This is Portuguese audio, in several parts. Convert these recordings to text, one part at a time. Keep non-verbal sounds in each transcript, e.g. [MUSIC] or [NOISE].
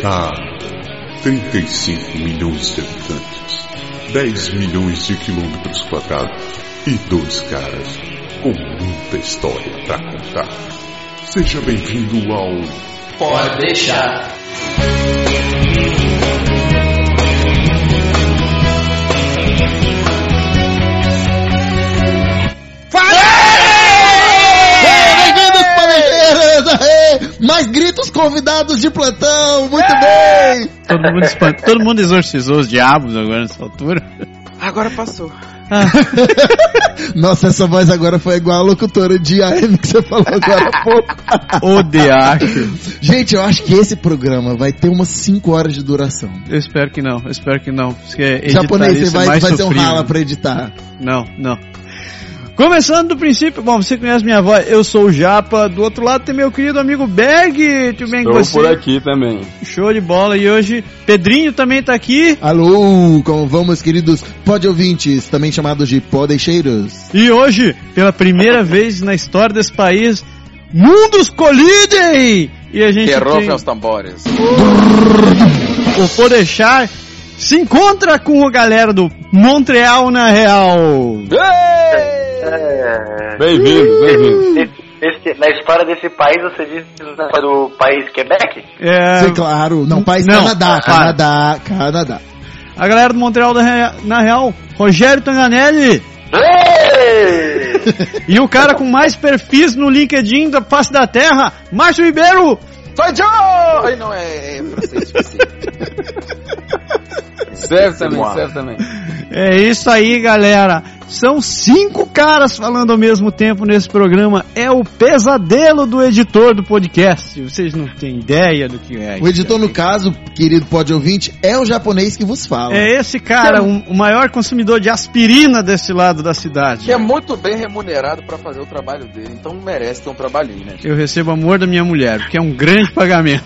Cara, 35 milhões de habitantes, 10 milhões de quilômetros quadrados e dois caras com muita história pra contar. Seja bem-vindo ao Pode deixar. Mais gritos convidados de plantão! Muito bem! Todo mundo, espan- todo mundo exorcizou os diabos agora nessa altura. Agora passou. [LAUGHS] Nossa, essa voz agora foi igual a locutora de AM que você falou agora há pouco. O diacho. Gente, eu acho que esse programa vai ter umas 5 horas de duração. Eu espero que não, eu espero que não. Porque editar Japonês, você é vai, mais vai ser um rala pra editar. Não, não. Começando do princípio, bom, você conhece minha voz, eu sou o Japa, do outro lado tem meu querido amigo Berg, tudo bem com Estou você? por aqui também. Show de bola, e hoje Pedrinho também tá aqui, Alô, como vão, meus queridos pod ouvintes, também chamados de podeixeiros? e hoje, pela primeira [LAUGHS] vez na história desse país, mundos colidem! E a gente Que tem rofem os tambores. o Podeixar se encontra com a galera do Montreal na Real. É, Bem-vindos, bem-vindos. esse- na história desse país, você diz na história do país Quebec? É, Sim, claro. Não, país Não, Canadá, para. Canadá, Canadá. a galera do Montreal Rea- na Real, Rogério Tanganelli. [LAUGHS] E o cara com mais perfis no LinkedIn da face da terra, Márcio Ribeiro. Sou Joe! Não, é, é francês, serve também, serve também. É isso aí, galera. São cinco caras falando ao mesmo tempo nesse programa. É o pesadelo do editor do podcast. Vocês não têm ideia do que é. O editor, no caso, querido pod ouvinte, é o japonês que vos fala. É esse cara, um- o maior consumidor de aspirina desse lado da cidade. Que é muito bem remunerado pra fazer o trabalho dele, então merece ter um trabalhinho, né? Eu recebo amor da minha mulher, porque é um grande pagamento.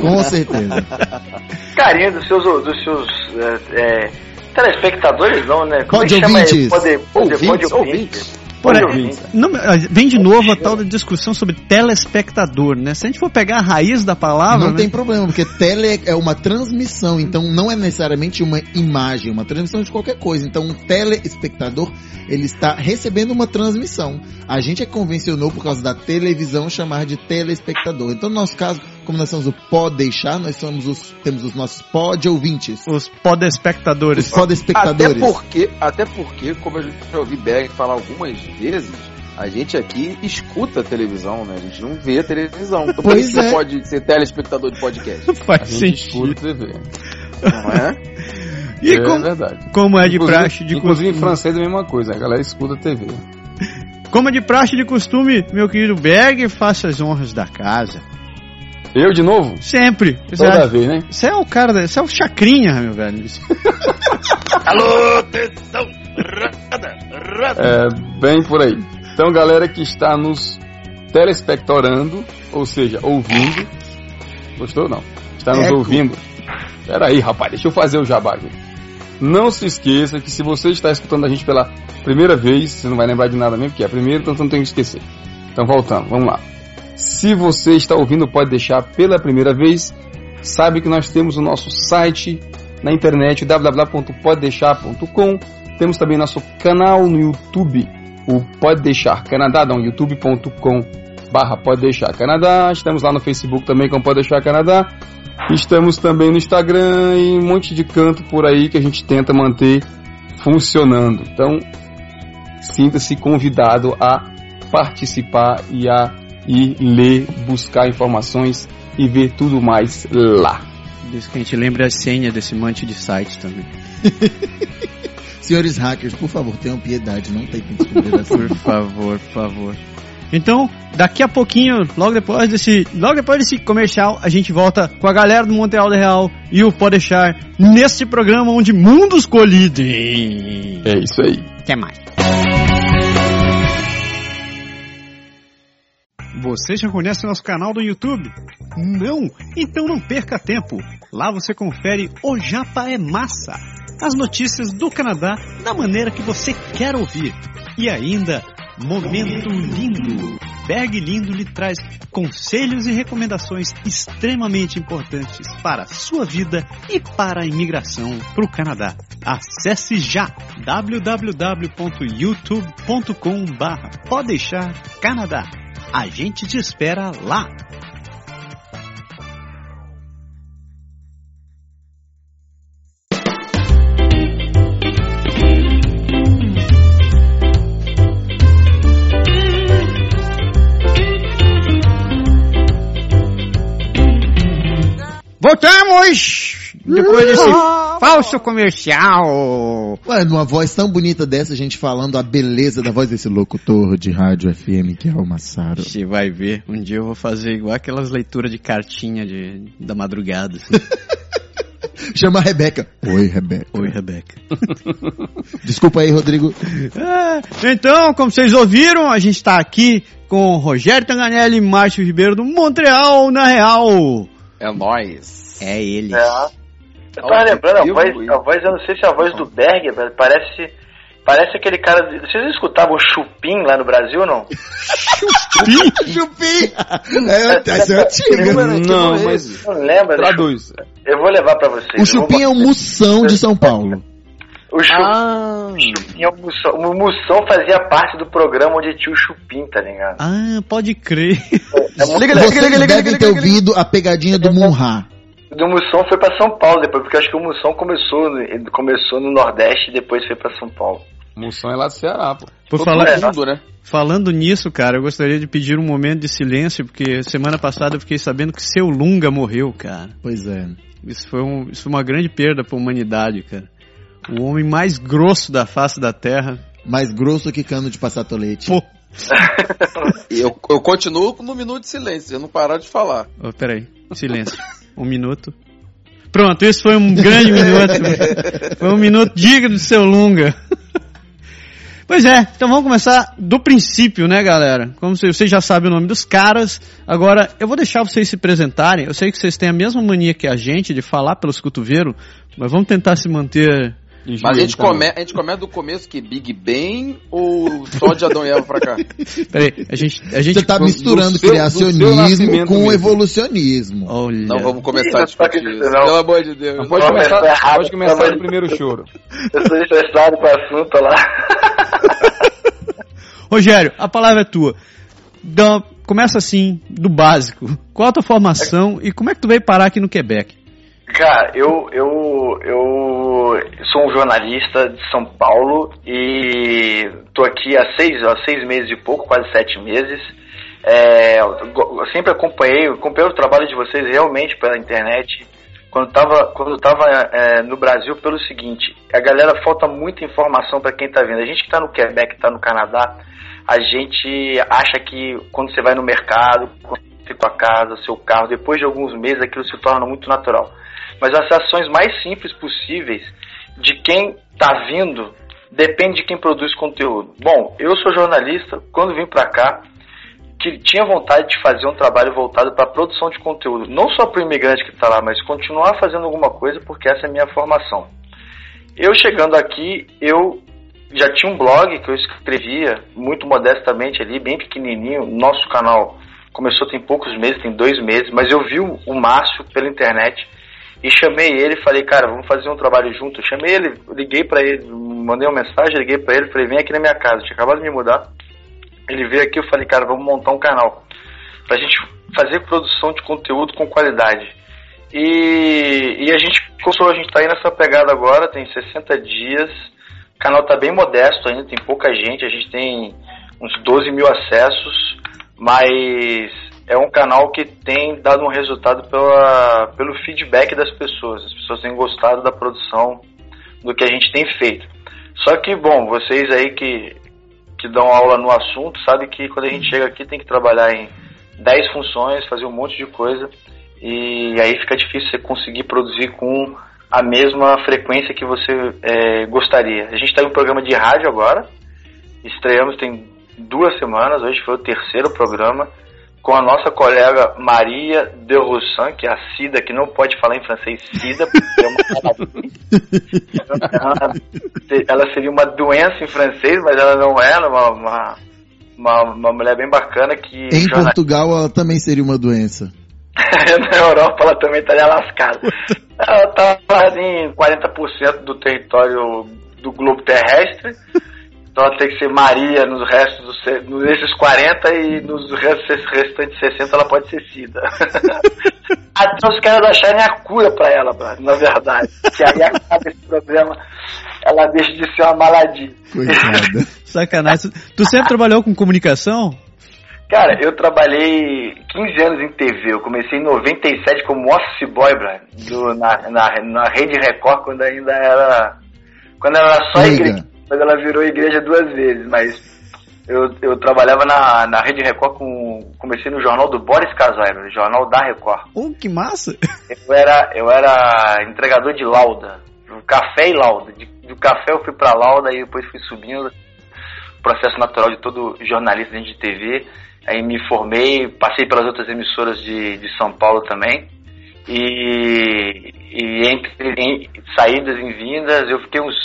Com certeza. [LAUGHS] Carinho dos seus, dos seus é, é, telespectadores, não, né? Como é que Pode chama ouvintes. ele? Pode, pode, Ouvintes, pode ouvintes. Por aí, não, vem de novo a tal da discussão sobre telespectador, né? Se a gente for pegar a raiz da palavra, Não né? tem problema, porque tele é uma transmissão, então não é necessariamente uma imagem, uma transmissão de qualquer coisa. Então um telespectador, ele está recebendo uma transmissão. A gente é convencionou por causa da televisão chamar de telespectador. Então no nosso caso, como nós somos o pode deixar, nós somos os temos os nossos pod ouvintes, os podespectadores. os podespectadores. Até porque, até porque, como eu já ouvi Berg falar algumas vezes, a gente aqui escuta a televisão, né? A gente não vê a televisão. Então por Pois isso é. você pode ser telespectador de podcast. [LAUGHS] A Faz gente sentido. escuta TV. Não é? [LAUGHS] E é como, verdade. como é de Inclusive- praxe de Inclusive em costume, francês é a mesma coisa, a galera escuta a TV. como é de praxe de costume, meu querido Berg, faça as honras da casa. Eu de novo? Sempre. Toda é, vez, né? você é o cara, da- você é o chacrinha, meu velho. [LAUGHS] Alô, atenção! Rada, rada. É, bem por aí. Então, galera que está nos telespectorando, ou seja, ouvindo. Gostou ou não? Está nos Eco. ouvindo. Pera aí, rapaz, deixa eu fazer o jabá aqui. Não se esqueça que se você está escutando a gente pela primeira vez, você não vai lembrar de nada mesmo, porque é a primeira, então você não tem que esquecer. Então, voltando, vamos lá. Se você está ouvindo, pode deixar pela primeira vez, sabe que nós temos o nosso site na internet www.poddeixar.com. Temos também nosso canal no YouTube, o Pode Deixar Canadá, não, youtube.com barra Pode Deixar Canadá. Estamos lá no Facebook também com Pode Deixar Canadá. Estamos também no Instagram e um monte de canto por aí que a gente tenta manter funcionando. Então, sinta-se convidado a participar e a ir ler, buscar informações e ver tudo mais lá. Diz que a gente lembre a senha desse monte de sites também. [LAUGHS] Senhores hackers, por favor, tenham piedade, não descobrir essa. Por favor, por favor. Então, daqui a pouquinho, logo depois desse, logo depois desse comercial, a gente volta com a galera do Montreal da Real e o Pode deixar nesse programa onde mundos colidem. É isso aí. Até mais. Você já conhece nosso canal do YouTube? Não? Então não perca tempo. Lá você confere O Japa é Massa. As notícias do Canadá da maneira que você quer ouvir. E ainda, Momento Lindo. Berg Lindo lhe traz conselhos e recomendações extremamente importantes para a sua vida e para a imigração para o Canadá. Acesse já www.youtube.com/barra Pode deixar Canadá. A gente te espera lá. Voltamos! Depois desse falso comercial. Ué, numa voz tão bonita dessa, a gente falando a beleza da voz desse locutor de rádio FM que é o Massaro. Você vai ver, um dia eu vou fazer igual aquelas leituras de cartinha de, da madrugada. assim. [LAUGHS] Chama a Rebeca. Oi, Rebeca. Oi, Rebeca. [LAUGHS] Desculpa aí, Rodrigo. Ah, então, como vocês ouviram, a gente está aqui com Rogério Tanganelli e Márcio Ribeiro do Montreal, na Real. É nóis. É ele. É. Eu tava lembrando, a voz, a voz, eu não sei se é a voz do Berger, velho, parece. Parece aquele cara. Vocês escutavam o Chupim lá no Brasil ou não? [LAUGHS] Chupim! É, essa [LAUGHS] é antiga. Não, mas Não lembra? né? traduz. Eu vou levar pra vocês. O Chupim é o Mussão de São Paulo. O Chupim, Ah, é o Mussão. O Mussão fazia parte do programa onde tinha o Chupim, tá ligado? Ah, pode crer. É muito- Vocês devem ter ouvido a pegadinha do Munha. Do Mussão foi pra São Paulo depois, porque acho que o Mussão começou, ele começou no Nordeste e depois foi pra São Paulo. Moção é lá do Ceará, pô. Por falar, mundo, né? falando nisso, cara, eu gostaria de pedir um momento de silêncio, porque semana passada eu fiquei sabendo que seu Lunga morreu, cara. Pois é. Isso foi, um, isso foi uma grande perda pra humanidade, cara. O homem mais grosso da face da Terra. Mais grosso que cano de passar tolete. Pô. [LAUGHS] Eu, eu continuo no minuto de silêncio, eu não parar de falar. Oh, peraí, silêncio. [LAUGHS] Um minuto. Pronto, isso foi um grande [LAUGHS] minuto. Foi um minuto digno de seu Lunga. Pois é, então vamos começar do princípio, né, galera? Como vocês vocês já sabem o nome dos caras. Agora, eu vou deixar vocês se apresentarem. Eu sei que vocês têm a mesma mania que a gente de falar pelos cotovelos, mas vamos tentar se manter. Mas a gente, come, a gente começa do começo que Big Bang ou só de Adão e Eva pra cá? [LAUGHS] Peraí, a gente. A gente Você tá do misturando seu- criacionismo com mesmo. evolucionismo. Olha. Não vamos começar a discutir isso. Pelo amor de Deus. Não pode Não, começar, tá errado, pode começar tá no primeiro choro. Eu sou estressado com o assunto lá. [LAUGHS] Rogério, a palavra é tua. Dá- começa assim, do básico. Qual a tua formação e como é que tu veio parar aqui no Quebec? Cara, eu, eu, eu sou um jornalista de São Paulo e tô aqui há seis, há seis meses e pouco, quase sete meses. É, eu sempre acompanhei, acompanhei o trabalho de vocês realmente pela internet. Quando tava, quando tava é, no Brasil, pelo seguinte, a galera falta muita informação para quem tá vendo. A gente que tá no Quebec, tá no Canadá, a gente acha que quando você vai no mercado, quando você tem tua casa, seu carro, depois de alguns meses aquilo se torna muito natural mas as ações mais simples possíveis de quem está vindo depende de quem produz conteúdo. Bom, eu sou jornalista, quando vim para cá, que tinha vontade de fazer um trabalho voltado para a produção de conteúdo, não só para o imigrante que está lá, mas continuar fazendo alguma coisa, porque essa é a minha formação. Eu chegando aqui, eu já tinha um blog que eu escrevia muito modestamente ali, bem pequenininho, nosso canal começou tem poucos meses, tem dois meses, mas eu vi o Márcio pela internet e chamei ele falei, cara, vamos fazer um trabalho junto. Eu chamei ele, liguei pra ele, mandei uma mensagem, liguei pra ele, falei, vem aqui na minha casa. Eu tinha acabado de me mudar. Ele veio aqui, eu falei, cara, vamos montar um canal pra gente fazer produção de conteúdo com qualidade. E, e a gente começou, a gente tá aí nessa pegada agora, tem 60 dias. O canal tá bem modesto ainda, tem pouca gente, a gente tem uns 12 mil acessos, mas é um canal que tem dado um resultado pela, pelo feedback das pessoas. As pessoas têm gostado da produção, do que a gente tem feito. Só que, bom, vocês aí que, que dão aula no assunto, sabem que quando a gente chega aqui tem que trabalhar em 10 funções, fazer um monte de coisa, e aí fica difícil você conseguir produzir com a mesma frequência que você é, gostaria. A gente está em um programa de rádio agora, estreamos tem duas semanas, hoje foi o terceiro programa, com a nossa colega Maria de Roussan, que é a Cida, que não pode falar em francês Cida, porque é uma [LAUGHS] ela seria uma doença em francês, mas ela não é, é uma, uma, Uma, uma mulher bem bacana que. Em jorna- Portugal, ela também seria uma doença. [LAUGHS] Na Europa ela também estaria lascada. Ela estava em 40% do território do globo terrestre. Então ela tem que ser Maria nos restos dos, se- nesses 40 e nos restos, restantes 60 ela pode ser Cida. Até [LAUGHS] os caras acharem a cura pra ela, brother, na verdade. Que aí acaba esse problema. Ela deixa de ser uma maladinha. Coitada. [LAUGHS] Sacanagem. Tu sempre trabalhou com comunicação? Cara, eu trabalhei 15 anos em TV. Eu comecei em 97 como office boy, Brian, do, na, na, na Rede Record, quando ainda era. Quando era só Liga. igreja. Quando ela virou igreja duas vezes, mas eu, eu trabalhava na, na Rede Record com. Comecei no jornal do Boris Casoy, no jornal da Record. Oh, que massa! [LAUGHS] Eu era, eu era entregador de lauda, café e lauda. De, do café eu fui pra lauda e depois fui subindo. Processo natural de todo jornalista dentro de TV. Aí me formei, passei pelas outras emissoras de, de São Paulo também. E, e entre em- saídas e vindas, eu fiquei uns,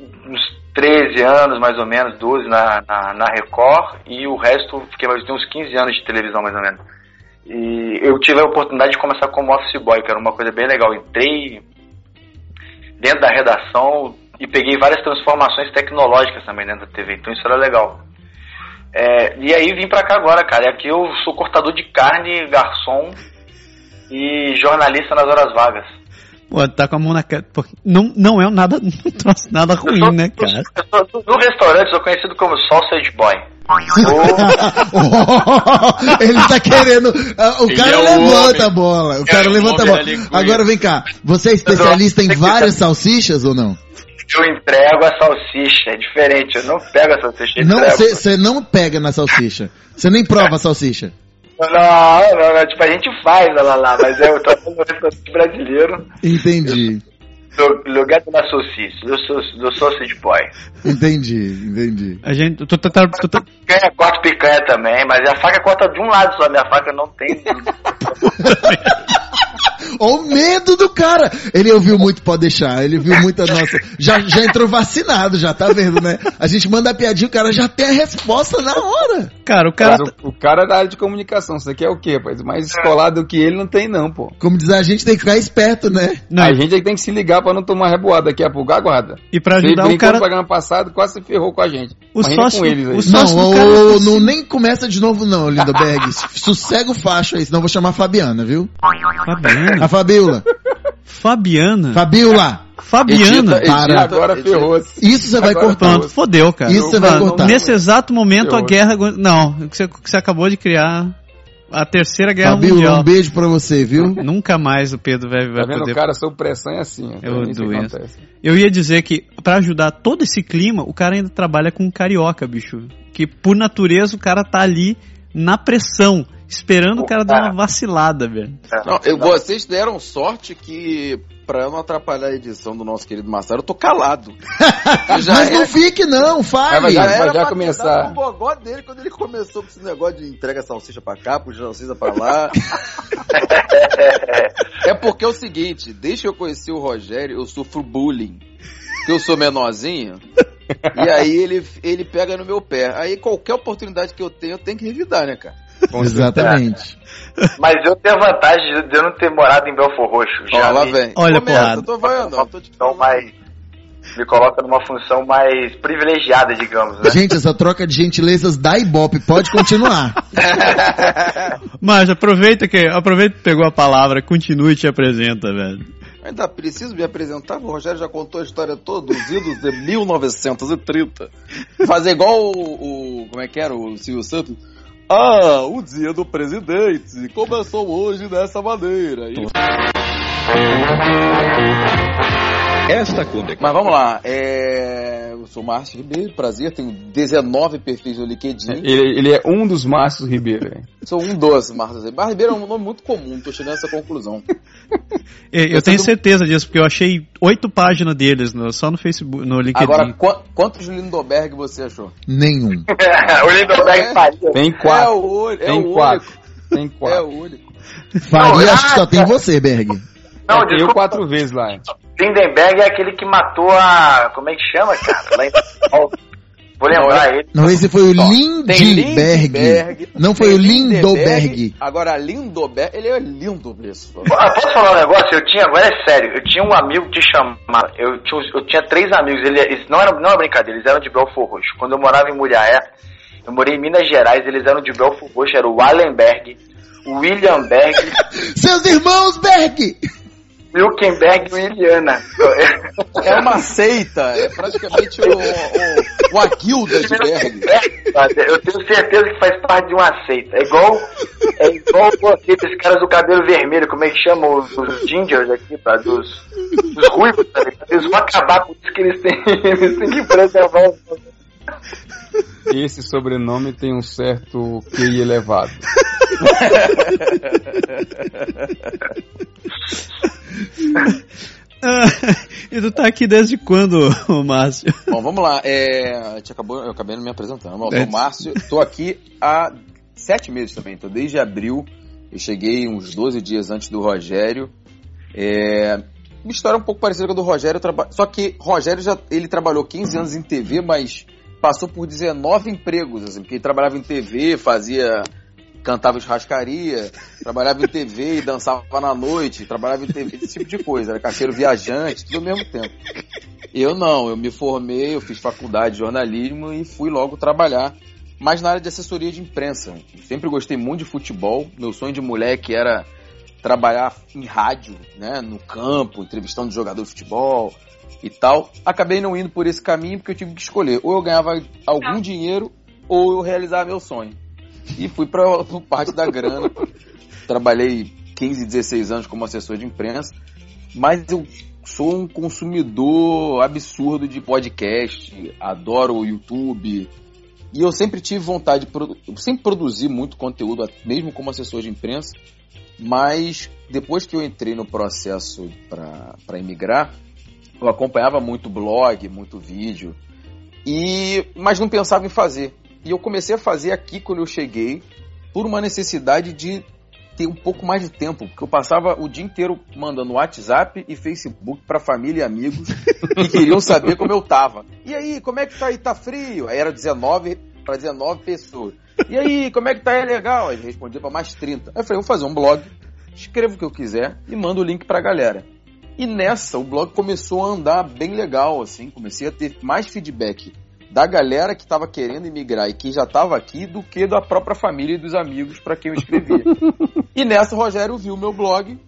uns 13 anos, mais ou menos, 12 na, na, na Record. E o resto, fiquei mais uns 15 anos de televisão, mais ou menos. E eu tive a oportunidade de começar como office boy, que era uma coisa bem legal. Entrei dentro da redação e peguei várias transformações tecnológicas também dentro da TV, então isso era legal. É, e aí vim pra cá agora, cara. E aqui eu sou cortador de carne, garçom e jornalista nas horas vagas. Pô, tá com a mão na cara. Pô, Não, não é nada, [LAUGHS] não trouxe nada ruim, sou- né, cara? no restaurante sou conhecido como sausage boy. [LAUGHS] ele tá querendo. ah, O Ele cara é levanta homem. a bola. O cara É levanta a bola. Agora vem cá. Você é especialista em várias salsichas ou não? Eu entrego a salsicha, é diferente, eu não pego a salsicha, eu Não, você não pega na salsicha. Você nem prova a salsicha. Não, não, não, tipo, a gente faz ela lá, mas eu trabalho no restaurante brasileiro, Entendi. no lugar da salsicha, sou do sausage boy. Entendi, entendi. A gente. Tu, tu, tá- tu, tá- Picanha, corto picanha também, mas a faca corta de um lado só, minha faca não tem. [LAUGHS] Ó o medo do cara. Ele ouviu muito, pode deixar. Ele viu muita nossa. Já, já entrou vacinado, já tá vendo, né? A gente manda a piadinha, o cara já tem a resposta na hora. cara, o cara. Mas o, o cara é da área de comunicação, você quer o quê, rapaz? Mais escolado do que ele não tem não, pô. Como diz a gente, tem que ficar esperto, né? Não, A gente é que tem que se ligar pra não tomar reboada daqui a pouco, aguarda. e pra ajudar o cara. programa passado, quase se ferrou com a gente. O Imagina sócio- com eles aí. o sócio Não, do cara tá não, assim. nem começa de novo não, Lindoberg. [LAUGHS] Sossega o facho aí, senão eu vou chamar a Fabiana, viu? Fabiana. A Fabiola. Fabiana. Fabiola. Fabiana. Edita- para. Agora ferrou-se. Isso você vai. Pronto, fodeu, cara. Isso você vai cortar. Nesse exato momento a Eu- guerra. Não, você, você acabou de criar. A terceira guerra Fabiola, mundial. um beijo pra você, viu? [LAUGHS] Nunca mais o Pedro vai, vai Tá vendo? poder. O cara sob pressão é assim. Eu É isso que doença. acontece. Eu ia dizer que, pra ajudar todo esse clima, o cara ainda trabalha com carioca, bicho. Que por natureza o cara tá ali na pressão, esperando o cara dar uma vacilada, velho. Não, eu- vocês deram sorte que, pra eu não atrapalhar a edição do nosso querido Marcelo, eu tô calado. [LAUGHS] Eu já Mas era- não fique não, fale. Mas já já pra começar. no bogó dele quando ele começou com esse negócio de entrega salsicha pra cá, puxa salsicha pra lá. [LAUGHS] é porque é o seguinte, desde que eu conheci o Rogério, eu sofro bullying. Porque eu sou menorzinho. e aí ele, ele pega no meu pé. Aí qualquer oportunidade que eu tenho, eu tenho que revidar, né, cara? Exatamente. [LAUGHS] Mas eu tenho a vantagem de eu não ter morado em Belfor Roxo. Já lá me, vem. Olha, Começa, porrada. eu tô vendo, eu tô te então, mais, me coloca numa função mais privilegiada, digamos, né? Gente, essa troca de gentilezas da Ibope pode continuar. [LAUGHS] Mas aproveita que aproveita que pegou a palavra, continue e te apresenta, velho. Ainda preciso me apresentar? O Rogério já contou a história toda dos idos de 1930. Fazer igual o, o- Como é que era? O Silvio Santos. Ah, o dia do presidente começou hoje dessa maneira. E- Esta condecoração. Mas vamos lá. É... Eu sou Márcio Ribeiro, prazer. Tenho 19 perfis no LinkedIn. Ele, ele é um dos Márcios Ribeiro. Sou um dos Márcio Ribeiro. Márcio Ribeiro é um nome muito comum, tô chegando a essa conclusão. E- [LAUGHS] Eu tenho certeza disso, porque eu achei oito páginas deles no- só no Facebook, no LinkedIn. Agora, qu- quantos Lindoberg você achou? Nenhum. [LAUGHS] o Lindenberg faria. Tem É quatro. o, único- é Tem o quatro. único. Tem É quatro. o único. Faria, acho que só tem você, Berg. Não, eu desculpa. quatro vezes lá. Lindenberg é aquele que matou a. Como é que chama, cara? Lá em. Vou lembrar ele. Não, esse foi o. Lindbergh, Não foi o Lindoberg. Agora, Lindoberg, ele é lindo mesmo. Ah, Posso falar um negócio? Eu tinha, agora é sério, eu tinha um amigo que chamava. Eu tinha, eu tinha três amigos, ele- eles não eram, não era brincadeira, eles eram de Belfor Roxo. Quando eu morava em Mulhaé, eu morei em Minas Gerais, eles eram de Belfor Roxo, era o Wallenberg, o William Berg, [LAUGHS] Seus irmãos Berg! Wilkenberg e o Iliana. É uma seita, é praticamente o, o, o Aguilda de Berg. Eu tenho certeza que faz parte de uma seita. É igual, é igual aqueles caras do cabelo vermelho, como é que chamam os, os gingers aqui, tá? Dos, dos ruivos, tá? Eles vão acabar com isso que eles têm, [LAUGHS] eles têm que preservar os [LAUGHS] Esse sobrenome tem um certo QI elevado. [LAUGHS] Ah, e tu tá aqui desde quando, Márcio? Bom, vamos lá. É, a gente acabou, eu acabei não me apresentando. Eu É. sou o Márcio, tô aqui há sete meses também. Então, desde abril, eu cheguei uns 12 dias antes do Rogério. É, uma história um pouco parecida com a do Rogério. Só que Rogério já ele trabalhou 15 anos em TV, mas passou por 19 empregos, assim, porque ele trabalhava em TV, fazia cantava churrascaria, trabalhava em TV e dançava na noite, trabalhava em TV, esse tipo de coisa, era caixeiro viajante, tudo ao mesmo tempo. Eu não, eu me formei, eu fiz faculdade de jornalismo e fui logo trabalhar, mas na área de assessoria de imprensa. Sempre gostei muito de futebol, meu sonho de moleque era trabalhar em rádio, né, no campo, entrevistando jogador de futebol e tal. Acabei não indo por esse caminho porque eu tive que escolher, ou eu ganhava algum dinheiro ou eu realizava meu sonho. E fui para [LAUGHS] parte da grana. Trabalhei 15, 16 anos como assessor de imprensa, mas eu sou um consumidor absurdo de podcast, adoro o YouTube. E eu sempre tive vontade de sempre produzi muito conteúdo, mesmo como assessor de imprensa, mas depois que eu entrei no processo para emigrar, eu acompanhava muito blog, muito vídeo, e mas não pensava em fazer. E eu comecei a fazer aqui quando eu cheguei, por uma necessidade de ter um pouco mais de tempo, porque eu passava o dia inteiro mandando WhatsApp e Facebook pra família e amigos [LAUGHS] que queriam saber como eu tava. E aí, como é que tá aí? Tá frio? Aí era 19 para 19 pessoas. E aí, como é que tá aí? Legal? Aí respondia pra mais 30. Aí eu falei, vou fazer um blog, escrevo o que eu quiser e mando o link pra galera. E nessa, o blog começou a andar bem legal, assim, comecei a ter mais feedback da galera que estava querendo emigrar e que já estava aqui do que da própria família e dos amigos para quem eu escrevia. [LAUGHS] e nessa o Rogério viu meu blog,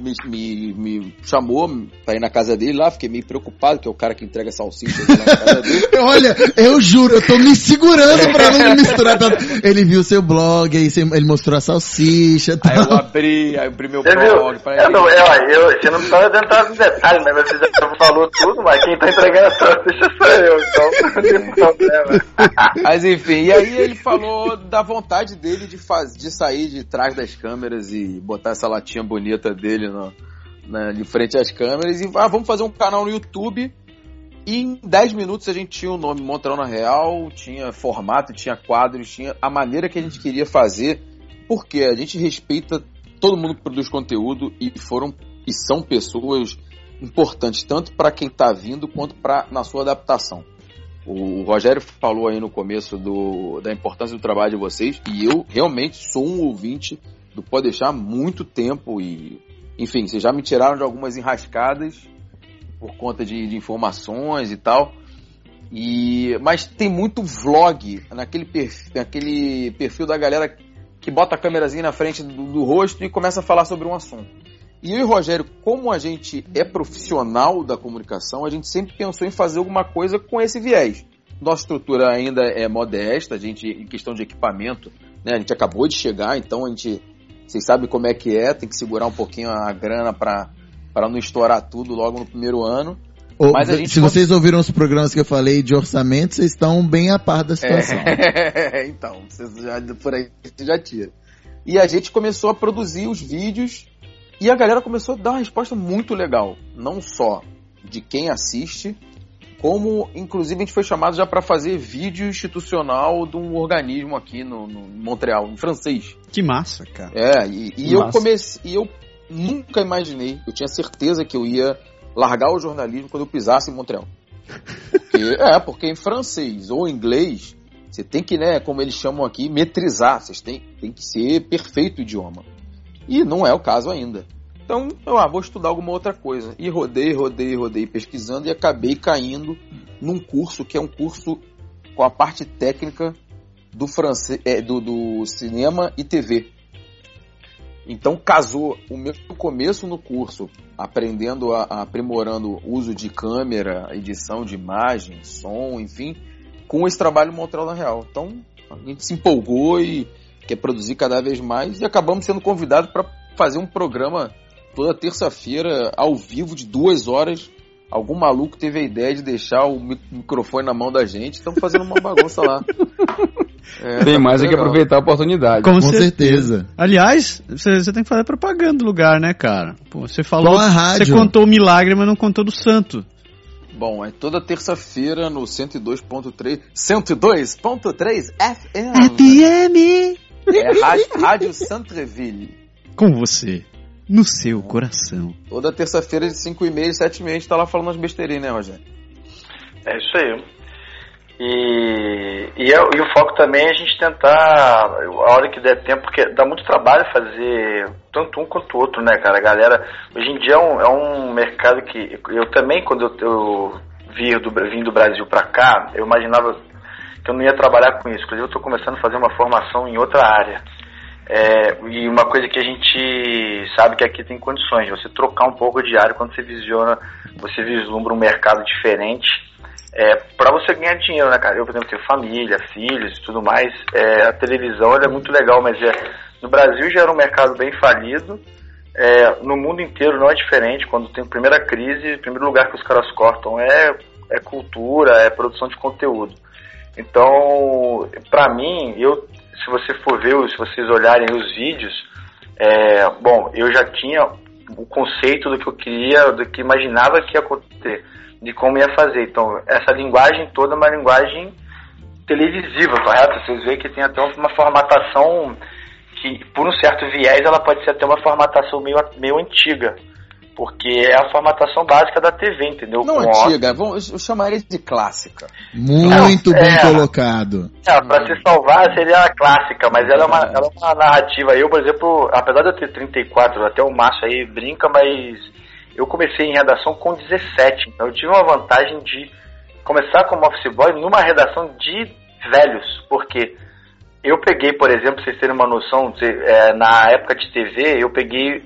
me, me, me chamou para ir na casa dele lá, fiquei meio preocupado, que é o cara que entrega salsicha lá na casa dele. [LAUGHS] Olha, eu juro, eu tô me segurando pra não misturar tanto. Ele viu seu blog, aí ele mostrou a salsicha. Aí eu Tal. abri, aí eu abri meu Você viu? blog para Eu ele. não, eu, eu, você não precisa entrar nos detalhes, né? Você já falou tudo, mas quem tá entregando a salsicha sou eu, então [LAUGHS] não tem problema. Mas enfim, e aí ele falou da vontade dele de, faz, de sair de trás das câmeras e botar essa latinha bonita dele no, na, de frente às câmeras e ah, vamos fazer um canal no YouTube. E em 10 minutos a gente tinha o nome Montreal na Real, tinha formato, tinha quadros, tinha a maneira que a gente queria fazer, porque a gente respeita todo mundo que produz conteúdo e foram e são pessoas importantes tanto para quem está vindo quanto para na sua adaptação. O Rogério falou aí no começo do, da importância do trabalho de vocês e eu realmente sou um ouvinte do Pode Deixar há muito tempo e, enfim, vocês já me tiraram de algumas enrascadas por conta de, de informações e tal. E, mas tem muito vlog naquele perfil, naquele perfil da galera que bota a câmerazinha na frente do, do rosto e começa a falar sobre um assunto. E eu e Rogério, como a gente é profissional da comunicação, a gente sempre pensou em fazer alguma coisa com esse viés. Nossa estrutura ainda é modesta, a gente, em questão de equipamento, né, a gente acabou de chegar, então a gente, vocês sabem como é que é, tem que segurar um pouquinho a grana para não estourar tudo logo no primeiro ano. Ô, Mas a gente se vocês ouviram os programas que eu falei de orçamento, vocês estão bem a par da situação. É, [LAUGHS] então, vocês já, por aí você já tira. E a gente começou a produzir os vídeos e a galera começou a dar uma resposta muito legal. Não só de quem assiste, como inclusive a gente foi chamado já para fazer vídeo institucional de um organismo aqui no, no Montreal, em francês. Que massa, cara. É, e, e eu comecei, e eu nunca imaginei, eu tinha certeza que eu ia largar o jornalismo quando eu pisasse em Montreal. Porque, [LAUGHS] é, porque em francês ou inglês, você tem que, né, como eles chamam aqui, metrizar. Vocês têm, tem que ser perfeito o idioma. E não é o caso ainda. Então, eu ah, vou estudar alguma outra coisa. E rodei, rodei, rodei pesquisando e acabei caindo num curso que é um curso com a parte técnica do, francês, é, do, do cinema e TV. Então casou o meu começo no curso, aprendendo, a, a aprimorando o uso de câmera, edição de imagem, som, enfim, com esse trabalho Montreal na Real. Então a gente se empolgou e quer produzir cada vez mais e acabamos sendo convidados para fazer um programa toda terça-feira ao vivo de duas horas. Algum maluco teve a ideia de deixar o microfone na mão da gente, estamos fazendo uma bagunça lá. [LAUGHS] É, tem tá mais é que aproveitar a oportunidade. Com, Com certeza. certeza. Aliás, você tem que fazer propaganda do lugar, né, cara? Pô, você falou. Você contou o milagre, mas não contou do santo. Bom, é toda terça-feira no 102.3. 102.3 FM. FM! É Rádio, Rádio Centreville. Com você, no seu coração. Toda terça-feira de 5h30 e 7h30 a gente tá lá falando umas besteirinhas, né, Rogério? É isso aí. E, e, é, e, o foco também é a gente tentar, a hora que der tempo, porque dá muito trabalho fazer tanto um quanto o outro, né, cara? A galera, hoje em dia é um, é um mercado que eu também, quando eu, eu vim, do, vim do Brasil para cá, eu imaginava que eu não ia trabalhar com isso. Inclusive, eu estou começando a fazer uma formação em outra área. É, e uma coisa que a gente sabe que aqui tem condições você trocar um pouco de área quando você visiona, você vislumbra um mercado diferente é, para você ganhar dinheiro, né, cara? Eu, por exemplo, tenho família, filhos e tudo mais. É, a televisão é muito legal, mas é, no Brasil já era um mercado bem falido. É, no mundo inteiro não é diferente. Quando tem a primeira crise, o primeiro lugar que os caras cortam é, é cultura, é produção de conteúdo. Então, para mim, eu, se você for ver, se vocês olharem os vídeos, é, bom, eu já tinha o conceito do que eu queria, do que imaginava que ia acontecer de como ia fazer. Então, essa linguagem toda é uma linguagem televisiva, correto? Vocês veem que tem até uma formatação que, por um certo viés, ela pode ser até uma formatação meio, meio antiga. Porque é a formatação básica da TV, entendeu? Não Com antiga, vamos, eu chamaria de clássica. Muito bem é, colocado. É, pra se salvar seria a clássica, mas ela é, uma, ela é uma narrativa. Eu, por exemplo, apesar de eu ter 34, até o Márcio aí brinca, mas eu comecei em redação com 17, então eu tive uma vantagem de começar como office boy numa redação de velhos, porque eu peguei, por exemplo, pra vocês terem uma noção, é, na época de TV, eu peguei,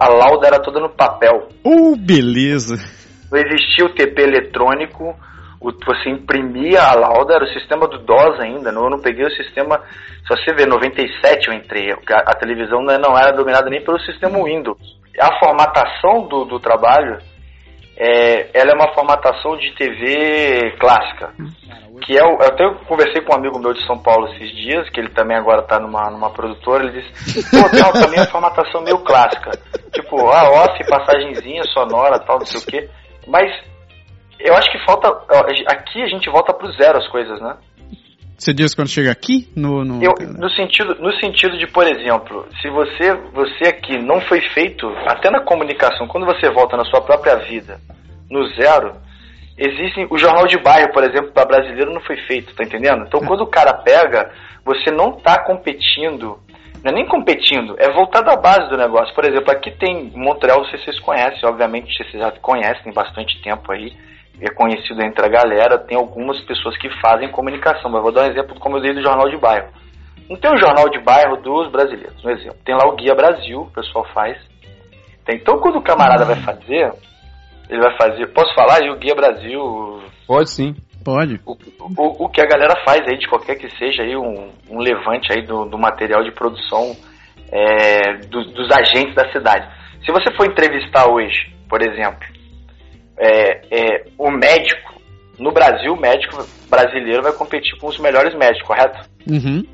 a lauda era toda no papel. Uh, beleza! Não existia o TP eletrônico, você imprimia a lauda, era o sistema do DOS ainda, eu não peguei o sistema, se você vê, 97 eu entrei, a, a televisão não era dominada nem pelo sistema Windows a formatação do, do trabalho é, ela é uma formatação de TV clássica. Que é o, eu até conversei com um amigo meu de São Paulo esses dias, que ele também agora está numa, numa produtora, ele disse, pô, tal, também é formatação meio clássica. Tipo, ah, off, passagenzinha, sonora, tal, não sei o quê. Mas eu acho que falta. Aqui a gente volta pro zero as coisas, né? Você diz quando chega aqui? No, no... Eu, no, sentido, no sentido de, por exemplo, se você, você aqui não foi feito, até na comunicação, quando você volta na sua própria vida, no zero, existem. O jornal de bairro, por exemplo, para brasileiro não foi feito, tá entendendo? Então quando o cara pega, você não tá competindo. Não é nem competindo, é voltar da base do negócio. Por exemplo, aqui tem Montreal, não sei se vocês conhecem, obviamente vocês já conhecem, bastante tempo aí é conhecido entre a galera, tem algumas pessoas que fazem comunicação. Mas vou dar um exemplo, como eu dei do jornal de bairro. Não tem o jornal de bairro dos brasileiros, um exemplo. Tem lá o Guia Brasil, o pessoal faz. Tem. Então, quando o camarada vai fazer, ele vai fazer. Posso falar aí o Guia Brasil? Pode sim. Pode. O, o, o, que a galera faz aí, de qualquer que seja aí, um, um levante aí do, do material de produção é, do, dos agentes da cidade. Se você for entrevistar hoje, por exemplo, é, é, o médico, no Brasil, o médico brasileiro vai competir com os melhores médicos, correto? Uhum.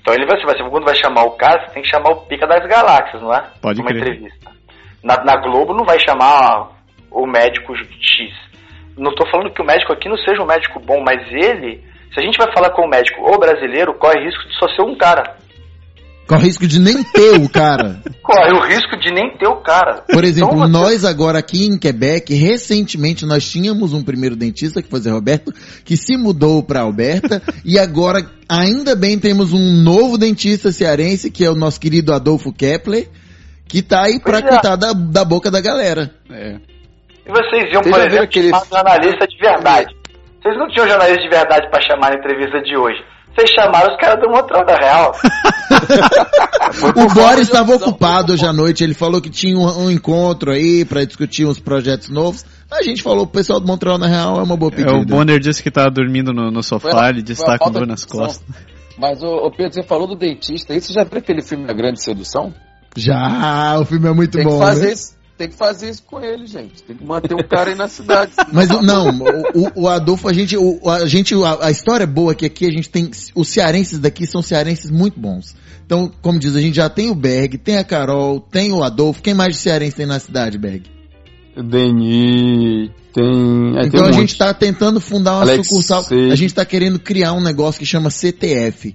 Então ele vai, vai, quando vai chamar o cara, você tem que chamar o pica das galáxias, não é? Pode Uma crer. entrevista. Na, na, Globo não vai chamar o médico X. Não estou falando que o médico aqui não seja um médico bom, mas ele, se a gente vai falar com o médico ou brasileiro, corre risco de só ser um cara. Corre o risco de nem ter o cara. Corre o risco de nem ter o cara. Por exemplo, Então nós agora aqui em Quebec, recentemente nós tínhamos um primeiro dentista, que foi Zé Roberto, que se mudou para Alberta, [LAUGHS] e agora, ainda bem, temos um novo dentista cearense, que é o nosso querido Adolfo Kepler, que tá aí pra Pois é. cuidar da, da boca da galera. É. E vocês iam, Vocês por exemplo, aquele- chamar um jornalista de verdade. Vocês não tinham jornalista de verdade pra chamar na entrevista de hoje. Vocês chamaram os caras do Motrão da Real. [LAUGHS] O Boris estava ocupado hoje à noite, ele falou que tinha um, um encontro aí pra discutir uns projetos novos. A gente falou, o pessoal do Montreal na Real é uma boa É, pedida. o Bonner disse que tá dormindo no, no sofá, a- ele disse que tá com dor nas costas. Mas, ô, ô Pedro, você falou do dentista aí, você já viu aquele filme A Grande Sedução? Já, o filme é muito Tem bom. que fazer né? isso. Tem que fazer isso com ele, gente. Tem que manter o cara aí na cidade. Mas tá o- não, o, o- Adolfo, a gente, o, a gente, a, a história é boa que aqui a gente tem, os cearenses daqui são cearenses muito bons. Então, como diz, a gente já tem o Berg, tem a Carol, tem o Adolfo, quem mais de cearense tem na cidade, Berg? O Deni, tem. é, tem Então um a monte. gente tá tentando fundar uma Alex sucursal, Sei. a gente tá querendo criar um negócio que chama CTF.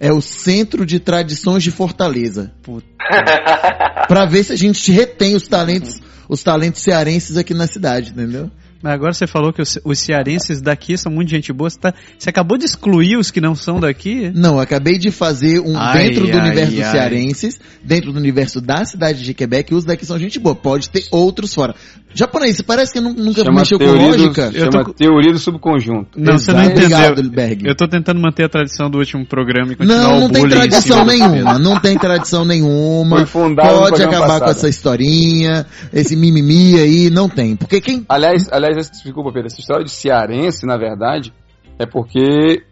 É o Centro de Tradições de Fortaleza. [LAUGHS] Pra ver se a gente retém os talentos, os talentos cearenses aqui na cidade, entendeu? Mas agora você falou que os, os cearenses daqui são muito gente boa. Você, tá- você acabou de excluir os que não são daqui? Não, eu acabei de fazer um Ai, dentro do ai, universo dos ai. cearenses, dentro do universo da cidade de Quebec, os daqui são gente boa. Pode ter outros fora. Japonês, parece que nu- nunca Chama mexeu com teoria lógica. Do, Eu chama tô- teoria do subconjunto. Não, você não Exato. entendeu. Obrigado, Berg. Eu tô tentando manter a tradição do último programa e continuar Não, o não tem tradição nenhuma. Não tem tradição nenhuma. Foi fundado no Pode acabar passado. com essa historinha, esse mimimi aí, não tem. Porque quem. Aliás, aliás, desculpa, Pedro, essa história de cearense, na verdade, é porque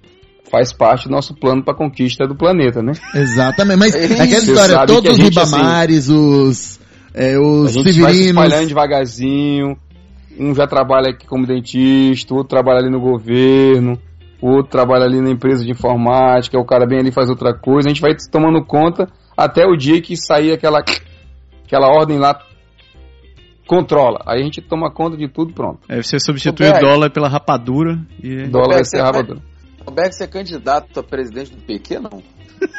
faz parte do nosso plano para conquista do planeta, né? Exatamente. Mas Você aquela história, todos a os gente, assim, ribamares, os. É, A os gente vai se espalhando devagarzinho. Um já trabalha aqui como dentista, o outro trabalha ali no governo, o outro trabalha ali na empresa de informática, o cara vem ali e faz outra coisa. A gente vai tomando conta até o dia que sair aquela, aquela ordem lá, controla. Aí a gente toma conta de tudo, pronto. Aí você substitui o dólar pela rapadura e... O dólar vai ser você rabador. O Beck, você é candidato a presidente do PQ, não?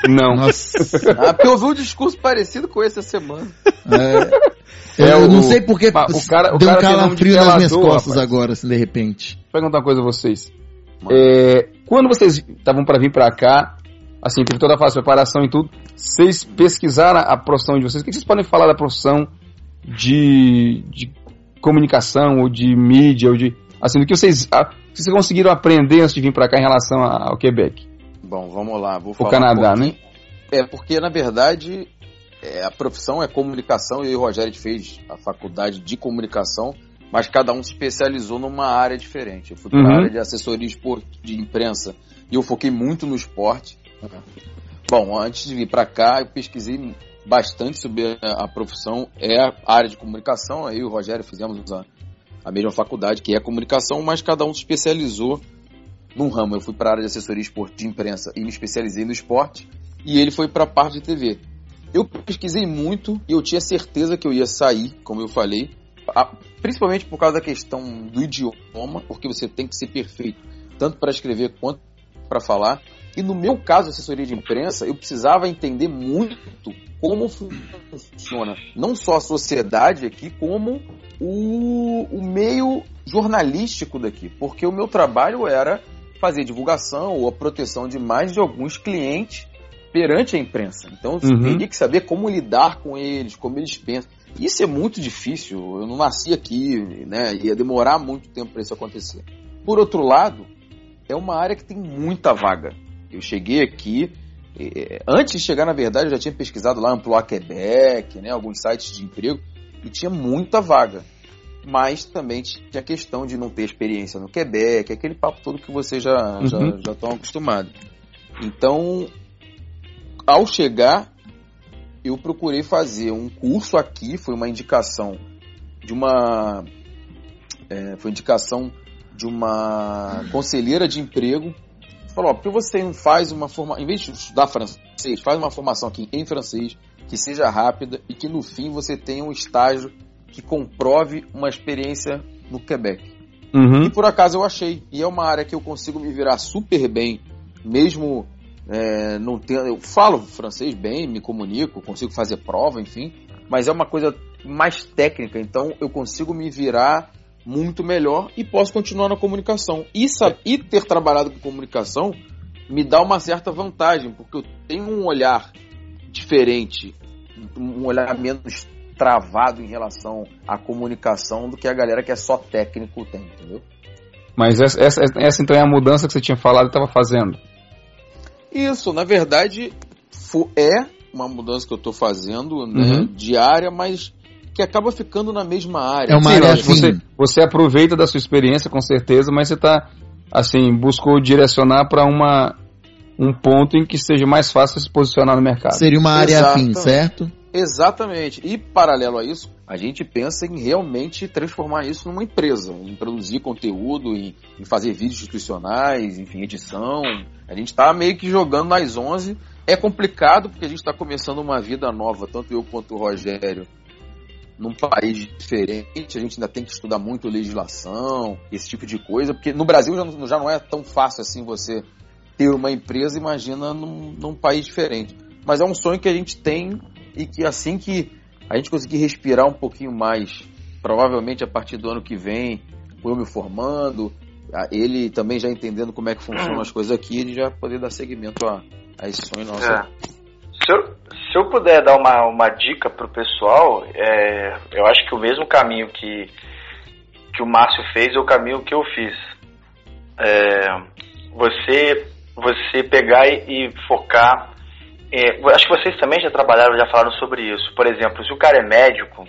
Não. Nossa. Ah, porque eu ouvi um discurso parecido com esse essa semana. É, É, eu o- não sei porque o cara- o deu um cara de calafrio nas minhas costas rapaz. agora, assim, de repente. Vou perguntar uma coisa a vocês. É, quando vocês estavam para vir para cá, assim, teve toda a fase de preparação e tudo, vocês pesquisaram a profissão de vocês? O que vocês podem falar da profissão de, de comunicação ou de mídia ou de assim, do que vocês, a- que vocês conseguiram aprender antes de vir para cá em relação a- ao Quebec? Bom, vamos lá. Vou O falar Canadá, um né? É, porque na verdade é, a profissão é comunicação. Eu e o Rogério fez a faculdade de comunicação, mas cada um se especializou numa área diferente. Eu fui para a Uhum. área de assessoria de imprensa e eu foquei muito no esporte. Bom, antes de vir para cá, eu pesquisei bastante sobre a, a profissão. É a área de comunicação. Eu e o Rogério fizemos a, a mesma faculdade, que é comunicação, mas cada um se especializou num ramo. Eu fui para a área de assessoria espor- de imprensa e me especializei no esporte, e ele foi para a parte de TV. Eu pesquisei muito e eu tinha certeza que eu ia sair, como eu falei, principalmente por causa da questão do idioma, porque você tem que ser perfeito, tanto para escrever quanto para falar. E no meu caso, assessoria de imprensa, eu precisava entender muito como funciona não só a sociedade aqui, como o, o meio jornalístico daqui, porque o meu trabalho era fazer divulgação ou a proteção de mais de alguns clientes perante a imprensa. Então eu Uhum. teria que saber como lidar com eles, como eles pensam. Isso é muito difícil. Eu não nasci aqui, né? Ia demorar muito tempo para isso acontecer. Por outro lado, é uma área que tem muita vaga. Eu cheguei aqui, eh, antes de chegar, na verdade, eu já tinha pesquisado lá Amploa Quebec, né? Alguns sites de emprego e tinha muita vaga. Mas também tinha a questão de não ter experiência no Quebec, aquele papo todo que vocês já já Uhum. já estão acostumados. Então, ao chegar, eu procurei fazer um curso aqui, foi uma indicação de uma é, foi indicação de uma conselheira de emprego. Falou, ó, por que você não faz uma formação, em vez de estudar francês, faz uma formação aqui em francês, que seja rápida e que no fim você tenha um estágio que comprove uma experiência no Quebec. Uhum. E por acaso eu achei. E é uma área que eu consigo me virar super bem, mesmo É, não tenho, eu falo francês bem, me comunico, consigo fazer prova, enfim, mas é uma coisa mais técnica, então eu consigo me virar muito melhor e posso continuar na comunicação. E, e ter trabalhado com comunicação me dá uma certa vantagem, porque eu tenho um olhar diferente, um olhar menos travado em relação à comunicação do que a galera que é só técnico tem, entendeu? Mas essa, essa, essa então é a mudança que você tinha falado e estava fazendo. Isso, na verdade, é uma mudança que eu estou fazendo, né, uhum. diária, mas que acaba ficando na mesma área. É uma Sim, área assim. você, você aproveita da sua experiência, com certeza, mas você está, assim, buscou direcionar para uma um ponto em que seja mais fácil se posicionar no mercado. Seria uma área afim, certo? Exatamente. E paralelo a isso, a gente pensa em realmente transformar isso numa empresa, em produzir conteúdo, em, em fazer vídeos institucionais, enfim, edição. A gente está meio que jogando nas 11. É complicado porque a gente está começando uma vida nova, tanto eu quanto o Rogério, num país diferente, a gente ainda tem que estudar muito legislação, esse tipo de coisa, porque no Brasil já, já não é tão fácil assim você ter uma empresa, imagina num, num país diferente. Mas é um sonho que a gente tem e que assim que a gente conseguir respirar um pouquinho mais, provavelmente a partir do ano que vem, eu me formando, ele também já entendendo como é que funcionam as coisas aqui, ele já poder dar seguimento a, a esse sonho nosso. É. Se, eu, se eu puder dar uma, uma dica pro pessoal, é, eu acho que o mesmo caminho que, que o Márcio fez é o caminho que eu fiz. É, você, você pegar e, e focar é, acho que vocês também já trabalharam, já falaram sobre isso. Por exemplo, se o cara é médico,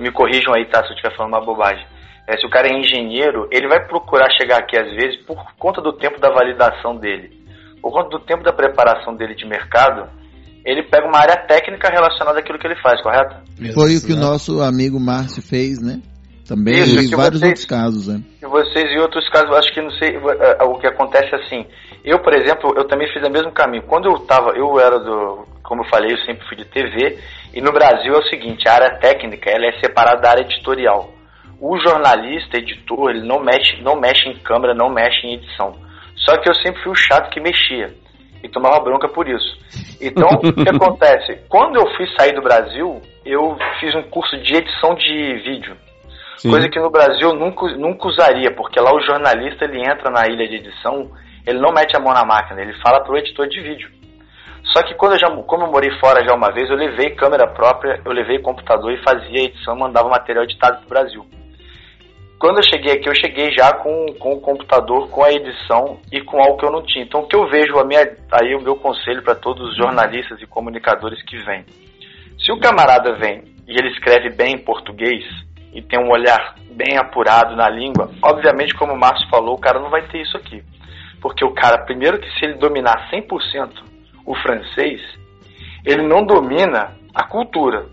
me corrijam aí, tá, se eu estiver falando uma bobagem. É, se o cara é engenheiro, ele vai procurar chegar aqui às vezes por conta do tempo da validação dele, por conta do tempo da preparação dele de mercado, ele pega uma área técnica relacionada àquilo que ele faz, correto? Foi o que o nosso amigo Márcio fez, né? Também Isso, em vários vocês, outros casos, né? E vocês em outros casos, acho que não sei, o que acontece assim. Eu, por exemplo, eu também fiz o mesmo caminho. Quando eu estava, eu era do, como eu falei, eu sempre fui de TV, e no Brasil é o seguinte, a área técnica, ela é separada da área editorial. O jornalista, editor, ele não mexe, não mexe em câmera, não mexe em edição. Só que eu sempre fui o chato que mexia e tomava bronca por isso. Então, o que [LAUGHS] acontece? Quando eu fui sair do Brasil, eu fiz um curso de edição de vídeo. Sim. Coisa que no Brasil nunca, nunca usaria, porque lá o jornalista ele entra na ilha de edição, ele não mete a mão na máquina, ele fala pro editor de vídeo. Só que quando eu já, como eu morei fora já uma vez, eu levei câmera própria, eu levei computador e fazia edição, mandava material editado pro Brasil. Quando eu cheguei aqui, eu cheguei já com, com o computador, com a edição e com algo que eu não tinha. Então, o que eu vejo, a minha, aí o meu conselho para todos os jornalistas e comunicadores que vêm. Se o camarada vem e ele escreve bem em português, e tem um olhar bem apurado na língua, obviamente, como o Márcio falou, o cara não vai ter isso aqui. Porque o cara, primeiro que se ele dominar 100% o francês, ele não domina a cultura.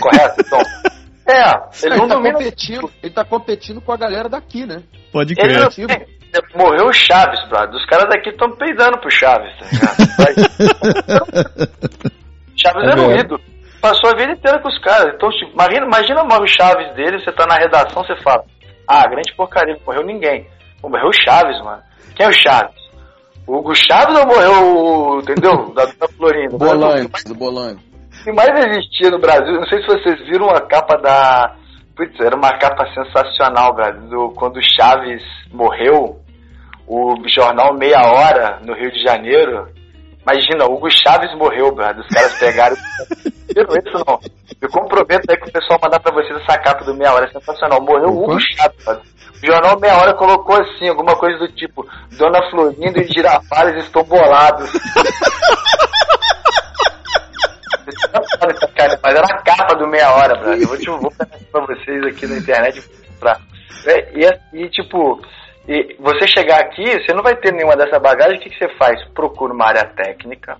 Correto? [LAUGHS] Então, é, ele, não tá domina. Competindo, ele tá competindo com a galera daqui, né? Pode crer. Ele, é, morreu o Chaves, brother. Os caras daqui estão peidando pro Chaves, tá [LAUGHS] Chaves é era um ídolo passou a vida inteira com os caras. Então, tipo, imagina, imagina o Chaves dele, você tá na redação, você fala, ah, grande porcaria, não morreu ninguém. Pô, morreu o Chaves, mano. Quem é o Chaves? O Hugo Chaves ou morreu, entendeu? Da, da Florinda. Bolanho, do Bolanho. O que mais existia no Brasil, não sei se vocês viram a capa da... Putz, era uma capa sensacional, Brasil, do, quando o Chaves morreu, o jornal Meia Hora, no Rio de Janeiro, Imagina, Hugo Chaves morreu, brother. Os caras pegaram. Viram isso não? Eu comprometo aí que o pessoal mandar pra vocês essa capa do Meia Hora. É sensacional. Morreu o Hugo Chaves, brother. O jornal Meia Hora colocou assim, alguma coisa do tipo: Dona Florinda e Girafales estão bolados. Mas era a capa do Meia Hora, brother. Eu vou te vou pra vocês aqui na internet. Pra... E, e tipo e você chegar aqui, você não vai ter nenhuma dessa bagagem, o que, que você faz? Procura uma área técnica,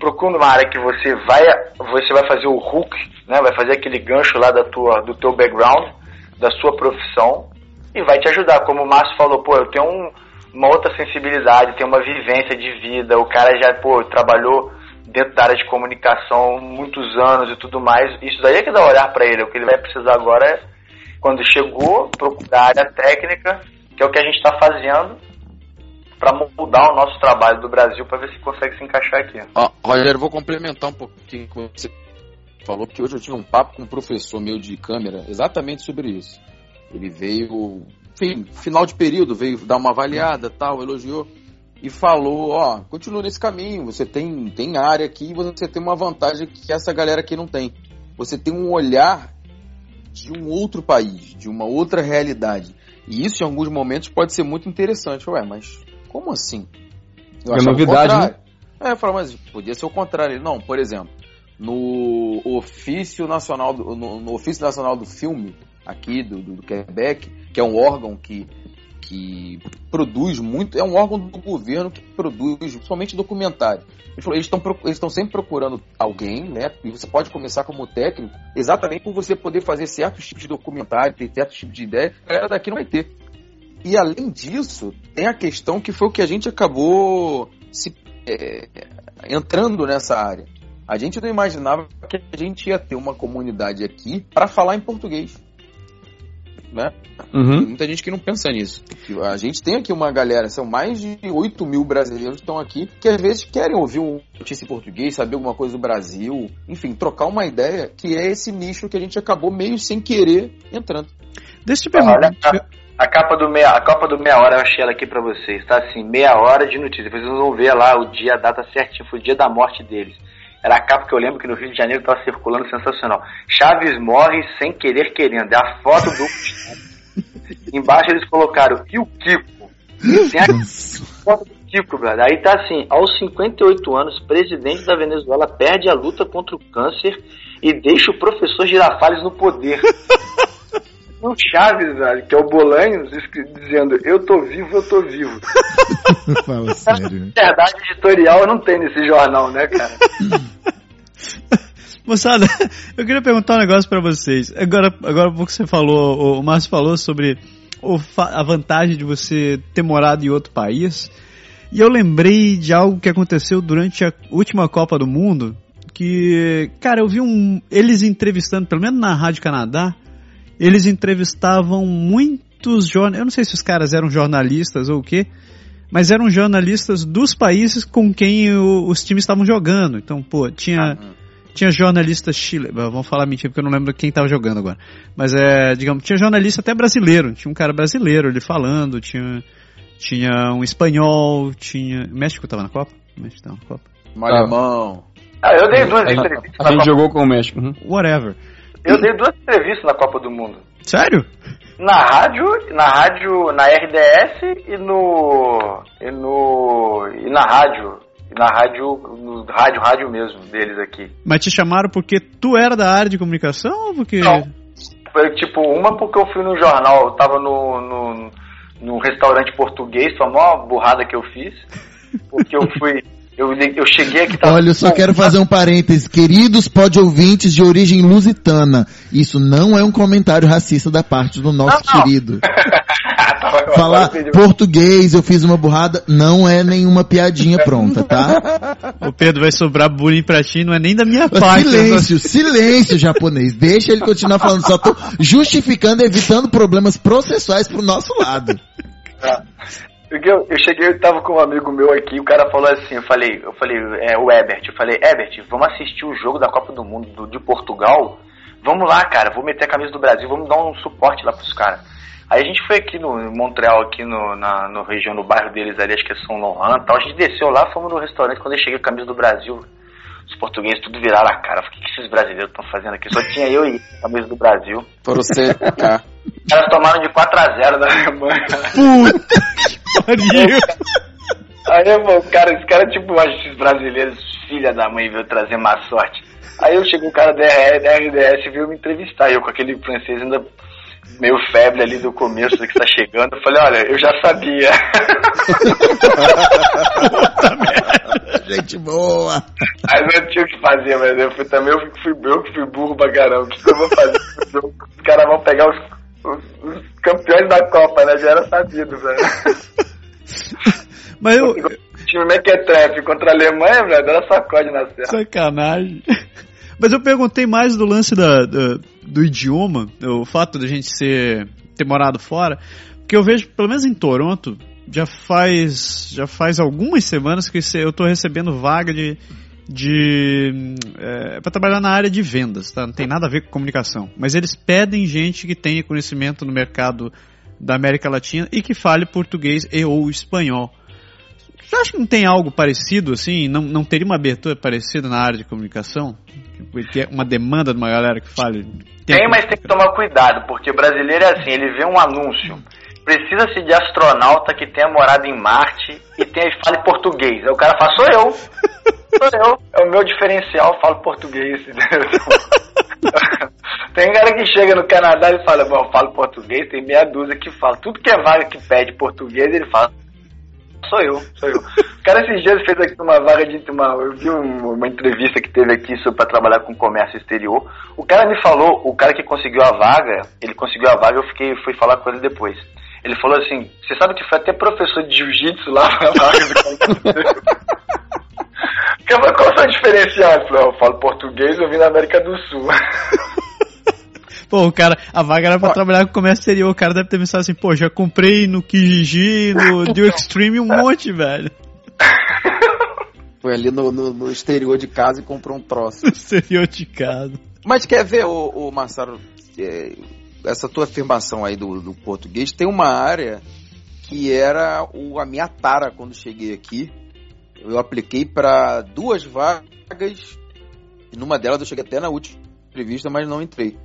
procura uma área que você vai, você vai fazer o hook, né? vai fazer aquele gancho lá da tua, do teu background, da sua profissão, e vai te ajudar. Como o Márcio falou, pô, eu tenho um, uma outra sensibilidade, tenho uma vivência de vida, o cara já, pô, trabalhou dentro da área de comunicação muitos anos e tudo mais. Isso daí é que dá olhar para ele. O que ele vai precisar agora é, quando chegou, procurar a área técnica que é o que a gente está fazendo, para mudar o nosso trabalho do Brasil para ver se consegue se encaixar aqui. Ó, Rogério, vou complementar um pouquinho com você falou, porque hoje eu tinha um papo com um professor meu de câmera exatamente sobre isso. Ele veio, enfim, final de período, veio dar uma avaliada, tal, elogiou e falou, ó, continua nesse caminho, você tem, tem área aqui e você tem uma vantagem que essa galera aqui não tem. Você tem um olhar de um outro país, de uma outra realidade. E isso, em alguns momentos, pode ser muito interessante. Ué, mas como assim? Eu é novidade, né? É, eu falo, mas podia ser o contrário. Não, por exemplo, no ofício nacional do, no, no ofício nacional do filme aqui do, do, do, Quebec, que é um órgão que que produz muito, é um órgão do governo que produz somente documentário. Eles estão eles sempre procurando alguém, né? E você pode começar como técnico, exatamente por você poder fazer certos tipos de documentário, ter certos tipos de ideia, a galera daqui não vai ter. E além disso, tem a questão que foi o que a gente acabou se, é, entrando nessa área. A gente não imaginava que a gente ia ter uma comunidade aqui para falar em português. Né? Uhum. Muita gente que não pensa nisso. A gente tem aqui uma galera, são mais de 8 mil brasileiros que estão aqui, que às vezes querem ouvir um notícia em português, saber alguma coisa do Brasil, enfim, trocar uma ideia, que é esse nicho que a gente acabou meio sem querer entrando. Deixa eu te perguntar. Olha, a capa do meia, a capa do meia hora eu achei ela aqui para vocês, tá assim, meia hora de notícia. Depois vocês vão ver lá o dia, a data certinha, foi o dia da morte deles. Era a capa que eu lembro que no Rio de Janeiro estava circulando sensacional. Chaves morre sem querer querendo. É a foto do. [LAUGHS] Embaixo eles colocaram e o Kiko. Tem a foto do Kiko, brother. Aí tá assim, aos 58 anos, presidente da Venezuela perde a luta contra o câncer e deixa o professor Girafales no poder. [LAUGHS] o Chaves, velho, que é o Bolanhos, dizendo eu tô vivo, eu tô vivo. [LAUGHS] Fala sério. Verdade editorial não tem nesse jornal, né, cara? [LAUGHS] Moçada, eu queria perguntar um negócio para vocês. Agora, agora pouco você falou, o Márcio falou sobre a vantagem de você ter morado em outro país. E eu lembrei de algo que aconteceu durante a última Copa do Mundo, que, cara, eu vi um, eles entrevistando, pelo menos na Rádio Canadá, eles entrevistavam muitos jornalistas. Eu não sei se os caras eram jornalistas ou o quê, mas eram jornalistas dos países com quem o, os times estavam jogando. Então, pô, tinha. Uhum. Tinha jornalista chile, vamos falar mentira porque eu não lembro quem estava jogando agora. Mas é, digamos, tinha jornalista até brasileiro, tinha um cara brasileiro ali falando, tinha tinha um espanhol, tinha, México estava na Copa? México estava na Copa. Um alemão. Ah, eu dei duas entrevistas. A gente jogou com o México. Uhum. Whatever. Eu dei duas entrevistas na Copa do Mundo. Sério? Na rádio, na rádio, na RDS e no e no e na rádio, e na rádio, no rádio, rádio mesmo deles aqui. Mas te chamaram porque tu era da área de comunicação ou porque Não. Foi tipo uma porque eu fui no jornal, eu tava no, no, no restaurante português, foi a maior burrada que eu fiz, porque eu fui [LAUGHS] eu, eu cheguei aqui. Tava... Olha, eu só quero fazer um parênteses. Queridos pod-ouvintes de origem lusitana, isso não é um comentário racista da parte do nosso não, não. querido. [LAUGHS] Falar português, eu fiz uma burrada, não é nenhuma piadinha pronta, tá? [LAUGHS] O Pedro vai sobrar bullying pra ti, não é nem da minha parte. Silêncio, silêncio, japonês. Deixa ele continuar falando, só tô justificando, evitando problemas processuais pro nosso lado. Tá. Eu, eu cheguei, eu tava com um amigo meu aqui, o cara falou assim, eu falei, eu falei, é, o Ebert, eu falei, Ebert, vamos assistir o jogo da Copa do Mundo do, de Portugal? Vamos lá, cara, vou meter a camisa do Brasil, vamos dar um suporte lá pros caras. Aí a gente foi aqui no em Montreal, aqui no, na no região, no bairro deles ali, acho que é São Laurent tal. A gente desceu lá, fomos no restaurante, quando eu cheguei a camisa do Brasil, os portugueses tudo viraram a cara. O que, que esses brasileiros estão fazendo aqui? Só tinha eu e a camisa do Brasil. Por você, cá. Os caras tomaram de 4x0 da Alemanha. Puta pariu! Aí, pô, cara, esse cara, tipo, esses brasileiros, filha da mãe, veio trazer má sorte. Aí eu chego, o cara da RDS veio me entrevistar, eu com aquele francês ainda meio febre ali do começo que está chegando. Eu falei, olha, eu já sabia. [LAUGHS] [LAUGHS] [LAUGHS] Gente boa. Aí não tinha o que fazer, mas eu fui, também eu fui, eu que fui burro pra caramba. O que eu vou fazer? Os caras vão pegar os, os, os, campeões da Copa, né? Já era sabido, velho. [LAUGHS] Mas eu. O time Mequetrefe contra a Alemanha, velho, era sacode na serra. Sacanagem. [LAUGHS] Mas eu perguntei mais do lance da, da, do idioma, o fato da gente ser, ter morado fora, porque eu vejo, pelo menos em Toronto, já faz já faz algumas semanas que eu estou recebendo vaga de de é, para trabalhar na área de vendas, tá? Não tem nada a ver com comunicação, mas eles pedem gente que tenha conhecimento no mercado da América Latina e que fale português e ou espanhol. Você acha que não tem algo parecido assim? Não, não teria uma abertura parecida na área de comunicação? Que é uma demanda de uma galera que fale. Tem, tem mas tem que tomar cuidado, porque brasileiro é assim, ele vê um anúncio. Precisa-se de astronauta que tenha morado em Marte e tenha fale português. Aí o cara fala, sou eu. Sou eu. É o meu diferencial, falo português. [LAUGHS] tem cara que chega no Canadá e fala, bom, eu falo português, tem meia dúzia que fala. Tudo que é vaga que pede português, ele fala Sou eu, sou eu. O cara esses dias fez aqui uma vaga de uma. Eu vi um, uma entrevista que teve aqui para trabalhar com comércio exterior. O cara me falou, o cara que conseguiu a vaga, ele conseguiu a vaga, eu fiquei, fui falar com ele depois. Ele falou assim, você sabe que foi até professor de jiu-jitsu lá na vaga do cara. Qual o seu diferencial? Eu falei, eu falo português, eu vim da América do Sul. [LAUGHS] Pô, o cara, a vaga era pra trabalhar com comércio exterior. O cara deve ter pensado assim, pô, já comprei no Kijiji, no [LAUGHS] Do Extreme um monte, velho. [LAUGHS] Foi ali no, no, no, exterior de casa e comprou um troço. No exterior de casa. Mas quer ver, o, o Marcelo, é, essa tua afirmação aí do, do português, tem uma área que era o, a minha tara quando cheguei aqui. Eu apliquei para duas vagas, e numa delas eu cheguei até na última entrevista, mas não entrei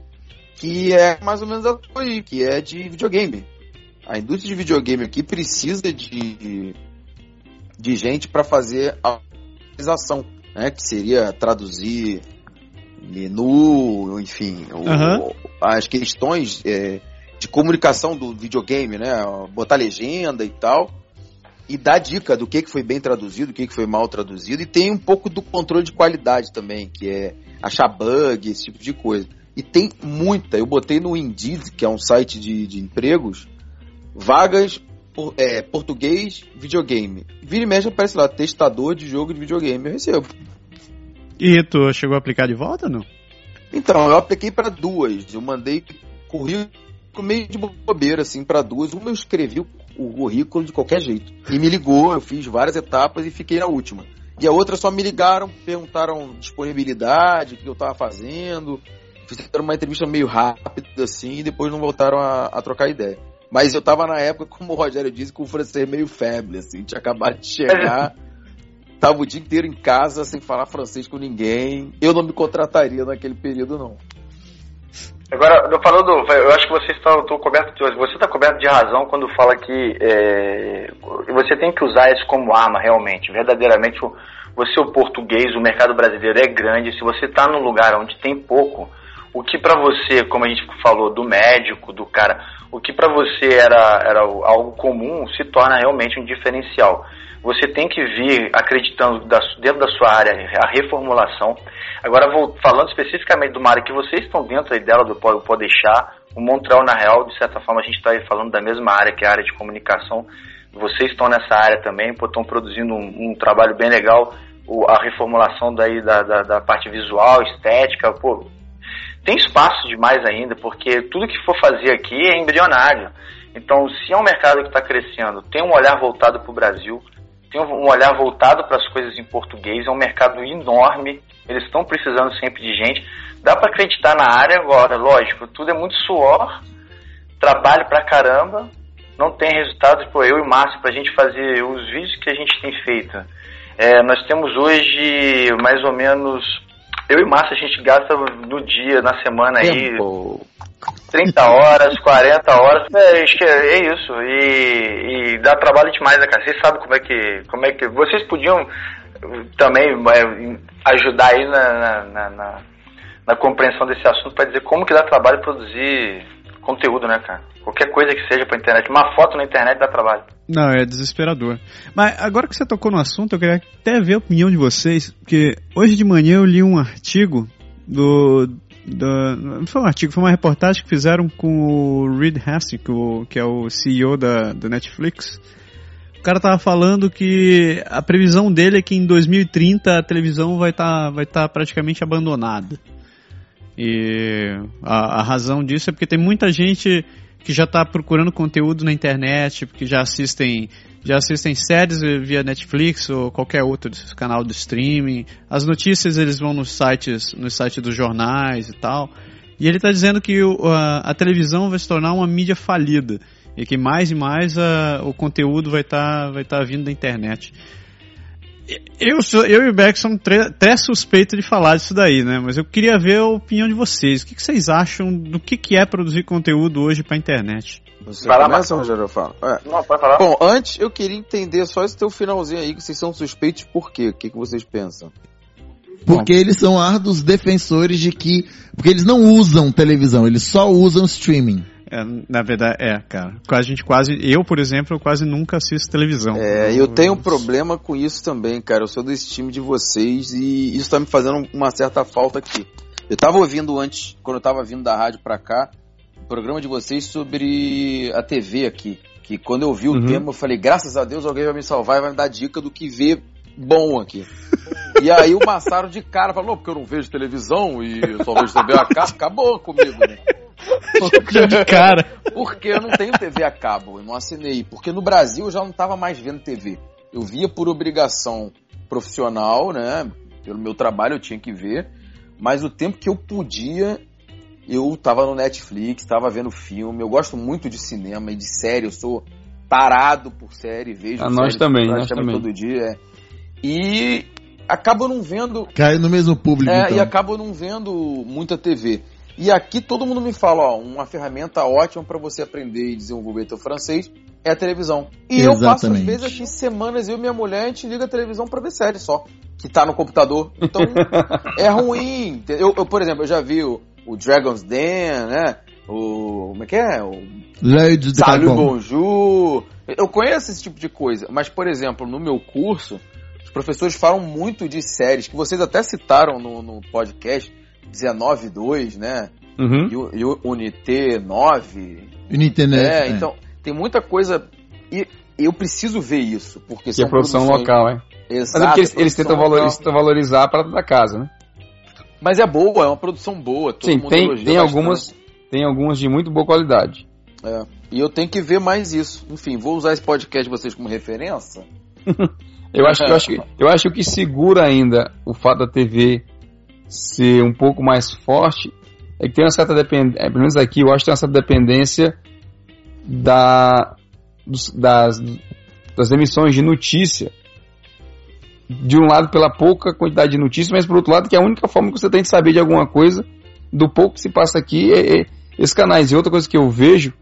que é mais ou menos a aí, que é de videogame. A indústria de videogame aqui precisa de, de gente para fazer a atualização, né? Que seria traduzir menu, enfim, uhum. o, as questões é, de comunicação do videogame, né? Botar legenda e tal. E dar dica do que, que foi bem traduzido, o que, que foi mal traduzido. E tem um pouco do controle de qualidade também, que é achar bug, esse tipo de coisa. E tem muita. Eu botei no Indeed, que é um site de, de empregos, vagas por, é, português videogame. Vira e mexe aparece lá, testador de jogo de videogame. Eu recebo. E tu chegou a aplicar de volta não? Então, eu apliquei para duas. Eu mandei currículo meio de bobeira, assim, para duas. Uma eu escrevi o currículo de qualquer jeito. E me ligou, eu fiz várias etapas e fiquei na última. E a outra só me ligaram, perguntaram disponibilidade, o que eu tava fazendo, fizeram uma entrevista meio rápida assim e depois não voltaram a, a, trocar ideia. Mas eu tava na época, como o Rogério disse, com o francês meio febre, assim, tinha acabado de chegar. [LAUGHS] tava o dia inteiro em casa sem falar francês com ninguém. Eu não me contrataria naquele período, não. Agora, falando, eu acho que você está coberto de, você está coberto de razão quando fala que é, você tem que usar isso como arma realmente, verdadeiramente. Você o português, o mercado brasileiro é grande. Se você está num lugar onde tem pouco, o que para você, como a gente falou, do médico, do cara, o que para você era, era algo comum se torna realmente um diferencial. Você tem que vir acreditando dentro da sua área a reformulação. Agora, vou, falando especificamente de uma área que vocês estão dentro dela, do Pode Deixar, o Montreal, na real, de certa forma, a gente está falando da mesma área, que é a área de comunicação. Vocês estão nessa área também, estão produzindo um, um, trabalho bem legal, o, a reformulação daí da, da, da parte visual, estética, pô, tem espaço demais ainda, porque tudo que for fazer aqui é embrionário. Então, se é um mercado que está crescendo, tem um olhar voltado para o Brasil, tem um olhar voltado para as coisas em português, é um mercado enorme, eles estão precisando sempre de gente. Dá para acreditar na área agora, lógico, tudo é muito suor, trabalho pra caramba, não tem resultado, pô, eu e o Márcio, para a gente fazer os vídeos que a gente tem feito. É, nós temos hoje mais ou menos eu e Márcio, a gente gasta no dia, na semana Tempo. aí. 30 horas, 40 horas, é, é isso. E, e, dá trabalho demais, né, cara? Vocês sabem como é que. Como é que. Vocês podiam também é, ajudar aí na, na, na, na compreensão desse assunto para dizer como que dá trabalho produzir conteúdo, né, cara? Qualquer coisa que seja pra internet. Uma foto na internet dá trabalho. Não, é desesperador. Mas agora que você tocou no assunto, eu queria até ver a opinião de vocês, porque hoje de manhã eu li um artigo do. Não foi um artigo, foi uma reportagem que fizeram com o Reed Hastings, que é o CEO da, da Netflix. O cara tava falando que a previsão dele é que em 2030 a televisão vai estar tá, vai tá praticamente abandonada. E a, a razão disso é porque tem muita gente que já está procurando conteúdo na internet, porque já assistem já assistem séries via Netflix ou qualquer outro canal de streaming. As notícias eles vão nos sites, nos sites dos jornais e tal. E ele está dizendo que a, televisão vai se tornar uma mídia falida e que mais e mais o conteúdo vai estar tá, vai tá vindo da internet. Eu, sou, eu e o Beck somos até suspeitos de falar disso daí, né? Mas eu queria ver a opinião de vocês. O que, que vocês acham do que, que é produzir conteúdo hoje para a internet? Você Vai começa, lá, Rogério, eu falo. É. Não, pode falar. Bom, antes eu queria entender só esse teu finalzinho aí, que vocês são suspeitos por quê? O que, que vocês pensam? Porque Bom. eles são árduos defensores de que. Porque eles não usam televisão, eles só usam streaming. É, na verdade, é, cara. A gente quase. Eu, por exemplo, eu quase nunca assisto televisão. É, eu tenho um problema com isso também, cara. Eu sou desse time de vocês e isso tá me fazendo uma certa falta aqui. Eu tava ouvindo antes, quando eu tava vindo da rádio pra cá, programa de vocês sobre a TV aqui. Que quando eu vi o uhum. tema, eu falei, graças a Deus alguém vai me salvar e vai me dar dica do que ver bom aqui. e aí o Massaro de cara falou, porque eu não vejo televisão e só vejo TV a cabo, acabou comigo, né? de cara. Porque eu não tenho TV a cabo, eu não assinei. Porque no Brasil eu já não estava mais vendo TV. Eu via por obrigação profissional, né? Pelo meu trabalho eu tinha que ver. Mas o tempo que eu podia, eu tava no Netflix, tava vendo filme. Eu gosto muito de cinema e de série. Eu sou tarado por série, vejo. A nós também, nós também. todo dia. É. E acabo não vendo. Cai no mesmo público. É, então. e acabo não vendo muita TV. E aqui todo mundo me fala, ó, uma ferramenta ótima para você aprender e desenvolver teu francês é a televisão. E Exatamente. eu passo às vezes aqui semanas, eu e minha mulher, a gente liga a televisão para ver série só, que tá no computador. Então [LAUGHS] é ruim. Eu, eu, por exemplo, eu já vi o, o Dragon's Den, né? O. Como é que é? O. de Salut Bonjour. Eu conheço esse tipo de coisa, mas, por exemplo, no meu curso, os professores falam muito de séries que vocês até citaram no, no podcast 19.2, né? Uhum. E, o Unité 9. Unité 9. É, é, então tem muita coisa. E eu preciso ver isso. Porque e a produção local, é. Exato. Mas é porque eles, eles tentam valorizar, valorizar a prata da casa, né? Mas é boa, é uma produção boa. Sim, tem, tem algumas, tem algumas de muito boa qualidade. É. E eu tenho que ver mais isso. Enfim, vou usar esse podcast de vocês como referência. [LAUGHS] eu acho que eu acho que [LAUGHS] eu acho que segura ainda o fato da TV ser um pouco mais forte é que tem uma certa dependência, é, pelo menos aqui eu acho que tem uma certa dependência da, dos, das, das emissões de notícia. De um lado pela pouca quantidade de notícias, mas por outro lado que é a única forma que você tem de saber de alguma coisa do pouco que se passa aqui é, é esses canais. E outra coisa que eu vejo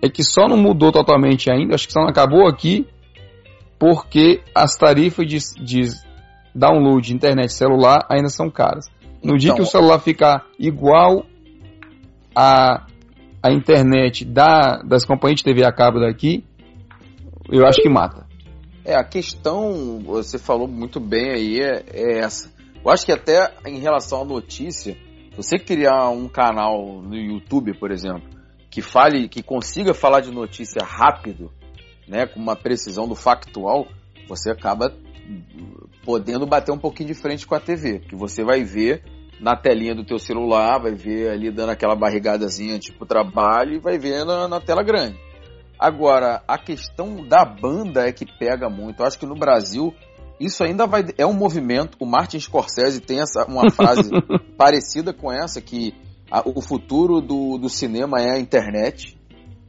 é que só não mudou totalmente ainda, acho que só não acabou aqui, porque as tarifas de, de download de internet celular ainda são caras. No então, dia que o celular ficar igual a, a internet da, das companhias de TV a cabo daqui, eu acho que mata. É, a questão, você falou muito bem aí, é, é essa. Eu acho que até em relação à notícia, você criar um canal no YouTube, por exemplo, que fale, que consiga falar de notícia rápido, né, com uma precisão do factual, você acaba podendo bater um pouquinho de frente com a TV, que você vai ver na telinha do teu celular, vai ver ali dando aquela barrigadazinha tipo trabalho e vai ver na, na tela grande. Agora, a questão da banda é que pega muito. Eu acho que no Brasil isso ainda vai é um movimento. O Martin Scorsese tem essa uma [LAUGHS] frase parecida com essa que a, o futuro do, do cinema é a internet.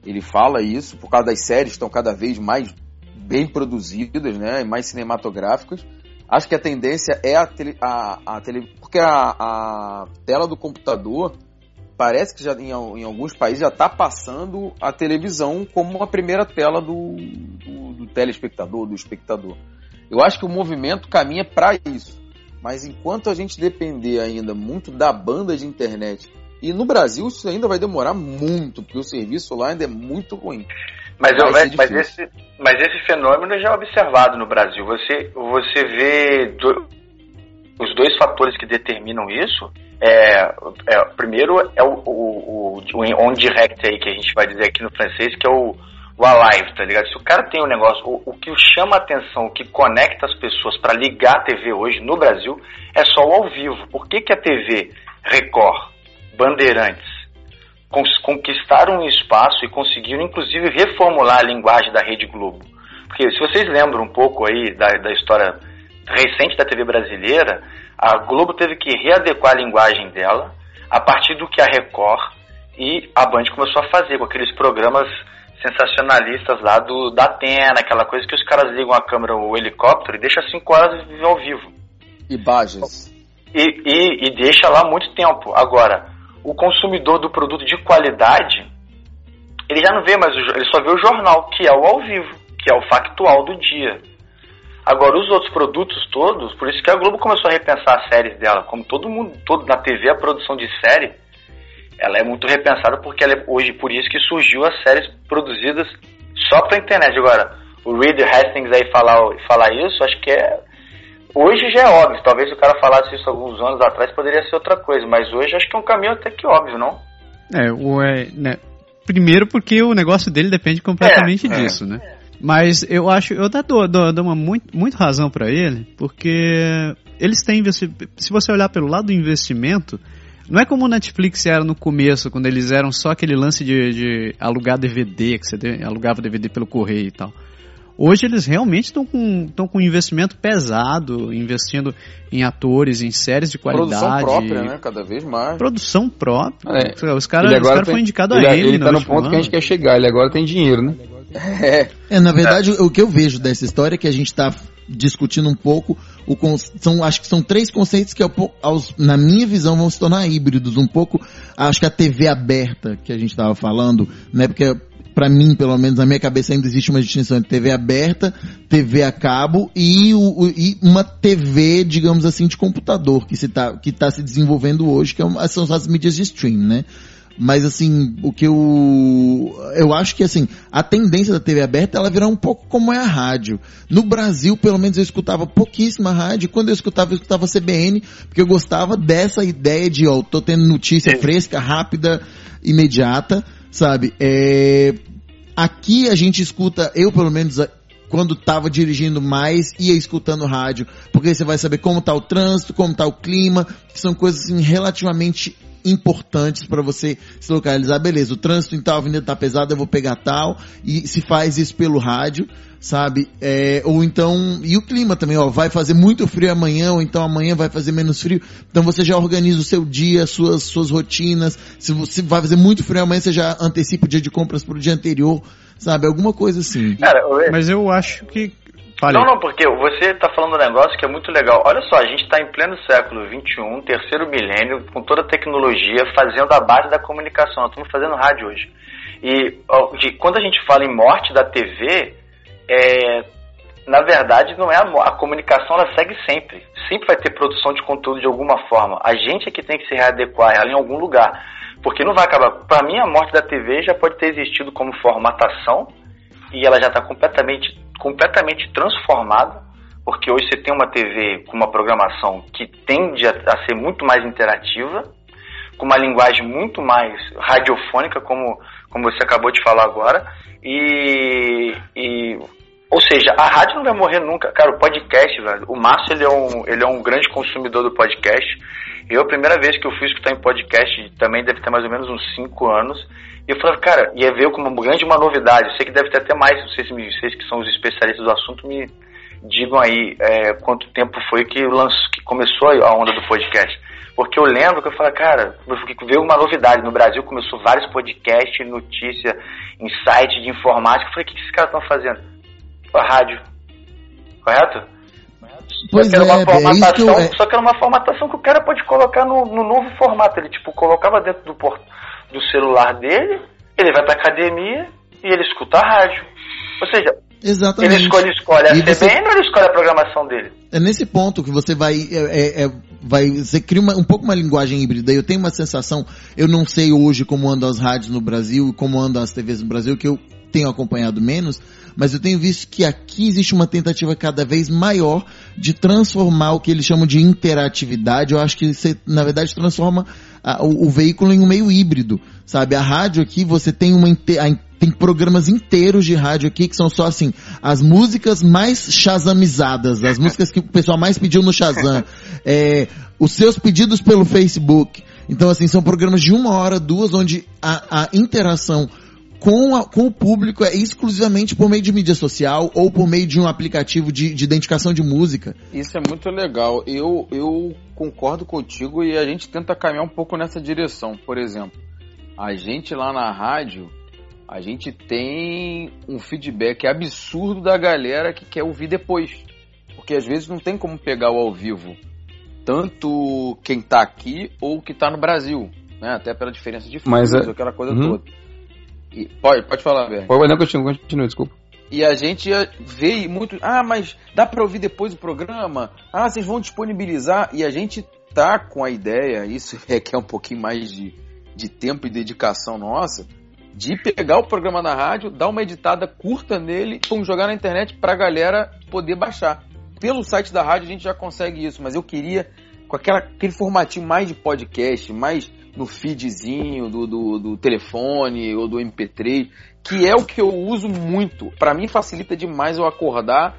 Ele fala isso por causa das séries que estão cada vez mais bem produzidas, né, mais cinematográficas. Acho que a tendência é a, tele, a, a tele, porque a, a tela do computador parece que já em, em alguns países já está passando a televisão como a primeira tela do, do, do, telespectador, do espectador. Eu acho que o movimento caminha para isso. Mas enquanto a gente depender ainda muito da banda de internet, e no Brasil isso ainda vai demorar muito, porque o serviço lá ainda é muito ruim. Mas, eu, mas, esse, mas esse fenômeno já é observado no Brasil. Você, você vê do, os dois fatores que determinam isso. É, é, primeiro é o, o, o, o on direct aí que a gente vai dizer aqui no francês, que é o, o alive, tá ligado? Se o cara tem um negócio, o, o que chama a atenção, o que conecta as pessoas para ligar a TV hoje no Brasil é só o ao vivo. Por que, que a TV Record, Bandeirantes, conquistaram um espaço e conseguiram, inclusive, reformular a linguagem da Rede Globo Porque se vocês lembram um pouco aí da, da história recente da TV brasileira, a Globo teve que readequar a linguagem dela a partir do que a Record e a Band começou a fazer com aqueles programas sensacionalistas lá do da Atena, aquela coisa que os caras ligam a câmera o helicóptero e deixa cinco horas ao vivo. Imagens. E, e, e deixa lá muito tempo. Agora, o consumidor do produto de qualidade, ele já não vê mais, o, ele só vê o jornal, que é o ao vivo, que é o factual do dia. Agora, os outros produtos todos, por isso que a Globo começou a repensar as séries dela. Como todo mundo, todo na TV, a produção de série, ela é muito repensada porque ela é, hoje, por isso que surgiu as séries produzidas só pra internet. Agora, o Reed Hastings aí falar, falar isso, acho que é. Hoje já é óbvio. Talvez o cara falasse isso alguns anos atrás, poderia ser outra coisa. Mas hoje acho que é um caminho até que óbvio, não? É, o, é né, primeiro porque o negócio dele depende completamente É, é. disso, né? Mas eu acho, eu dou, dou, dou uma muito, muito razão para ele, porque eles têm, se se você olhar pelo lado do investimento, não é como o Netflix era no começo, quando eles eram só aquele lance de, de alugar DVD, que você alugava DVD pelo correio e tal. Hoje eles realmente estão com, estão com um investimento pesado, investindo em atores, em séries de qualidade. Produção própria, né? Cada vez mais. Produção própria. É. Os caras cara tem- foram indicados a ele, ele, ele no tá no ponto que a gente ano. quer chegar, ele agora tem dinheiro, né? É. É, na verdade, o que eu vejo dessa história é que a gente está discutindo um pouco o são acho que são três conceitos que aos- na minha visão vão se tornar híbridos um pouco acho que a TV aberta que a gente estava falando né porque para mim pelo menos na minha cabeça ainda existe uma distinção entre TV aberta TV a cabo e, o- o- e uma TV digamos assim de computador que se tá que tá se desenvolvendo hoje que é uma- são as mídias de stream né mas assim, o que eu. Eu acho que assim, a tendência da TV aberta ela virar um pouco como é a rádio. No Brasil, pelo menos, eu escutava pouquíssima rádio. Quando eu escutava, eu escutava CBN, porque eu gostava dessa ideia de, ó, tô tendo notícia fresca, rápida, imediata, sabe? É, Aqui a gente escuta, eu pelo menos quando tava dirigindo mais, ia escutando rádio, porque você vai saber como tá o trânsito, como tá o clima, que são coisas assim, relativamente importantes para você se localizar. Beleza, o trânsito em tal avenida tá pesado, eu vou pegar tal, e se faz isso pelo rádio, sabe? É, ou então, e o clima também, ó, vai fazer muito frio amanhã, ou então amanhã vai fazer menos frio, então você já organiza o seu dia, suas, suas rotinas, se você vai fazer muito frio amanhã, você já antecipa o dia de compras pro dia anterior, sabe? Alguma coisa assim. Cara, eu- Mas eu acho que. Falei. Não, não, porque você está falando um negócio que é muito legal. Olha só, a gente está em pleno século XXI, terceiro milênio, com toda a tecnologia, fazendo a base da comunicação. Nós estamos fazendo rádio hoje. E ó, de- quando a gente fala em morte da TV, é, na verdade não é a, a comunicação, ela segue sempre. Sempre vai ter produção de conteúdo de alguma forma. A gente é que tem que se readequar ela em algum lugar. Porque não vai acabar. Para mim, a morte da TV já pode ter existido como formatação e ela já está completamente, completamente transformada, porque hoje você tem uma TV com uma programação que tende a, a ser muito mais interativa, com uma linguagem muito mais radiofônica, como, como você acabou de falar agora, e, e ou seja, a rádio não vai morrer nunca. Cara, o podcast, velho, o Márcio ele é, um, ele é um grande consumidor do podcast. Eu, a primeira vez que eu fui escutar em podcast, também deve ter mais ou menos uns 5 anos, e eu falava, cara, ia ver como uma grande uma novidade. Eu sei que deve ter até mais, vocês, vocês que são os especialistas do assunto, me digam aí é, quanto tempo foi que, lançou, que começou a onda do podcast. Porque eu lembro que eu falei, cara, veio uma novidade. No Brasil começou vários podcasts, notícia, em site de informática. Eu falei, o que que esses caras estão fazendo? A rádio. Correto? Pois só que era uma é, é isso que formatação, eu, é, só que era uma formatação que o cara pode colocar no, no novo formato. Ele tipo colocava dentro do, por- do celular dele, ele vai pra academia e ele escuta a rádio. Ou seja, exatamente. ele escolhe, escolhe a E você- CBN ou ele escolhe a programação dele? É nesse ponto que você vai, é, é, é, vai, você cria uma- um pouco uma linguagem híbrida. Eu tenho uma sensação, eu não sei hoje como andam as rádios no Brasil e como andam as TVs no Brasil, que eu tenho acompanhado menos, mas eu tenho visto que aqui existe uma tentativa cada vez maior de transformar o que eles chamam de interatividade. Eu acho que você, na verdade, transforma a- o, o veículo em um meio híbrido, sabe? A rádio aqui, você tem uma a tem programas inteiros de rádio aqui que são só assim, as músicas mais shazamizadas, as músicas que o pessoal mais pediu no Shazam, [LAUGHS] é, os seus pedidos pelo Facebook. Então, assim, são programas de uma hora, duas, onde a, a interação com, a- com o público é exclusivamente por meio de mídia social ou por meio de um aplicativo de, de identificação de música. Isso é muito legal. Eu, eu concordo contigo e a gente tenta caminhar um pouco nessa direção. Por exemplo, a gente lá na rádio, a gente tem um feedback absurdo da galera que quer ouvir depois. Porque às vezes não tem como pegar o ao vivo. Tanto quem tá aqui ou que tá no Brasil. Né? Até pela diferença de Mas fuso, é- aquela coisa Uhum. toda. E- pode, pode falar, Berg. Pode não, continua, continua, desculpa. E a gente ia ver muito. Ah, mas dá pra ouvir depois o programa? Ah, vocês vão disponibilizar? E a gente tá com a ideia, isso [LAUGHS] requer um pouquinho mais de, de tempo e dedicação nossa, de pegar o programa na rádio, dar uma editada curta nele, pum, jogar na internet pra galera poder baixar. Pelo site da rádio a gente já consegue isso, mas eu queria com aquela, aquele formatinho mais de podcast, mais no feedzinho do, do, do telefone ou do MP3, que é o que eu uso muito. Pra mim facilita demais eu acordar,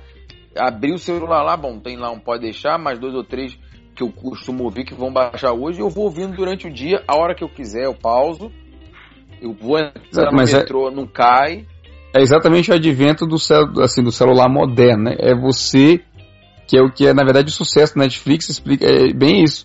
abrir o celular lá, bom, tem lá um pode deixar, mais dois ou três que eu costumo ouvir que vão baixar hoje, eu vou ouvindo durante o dia, a hora que eu quiser, eu pauso. Eu vou entrar no é- metrô, não cai. É exatamente o advento do, cel, assim, do celular moderno, né? É você, que é o que é, na verdade, o sucesso do Netflix, explica, é bem isso.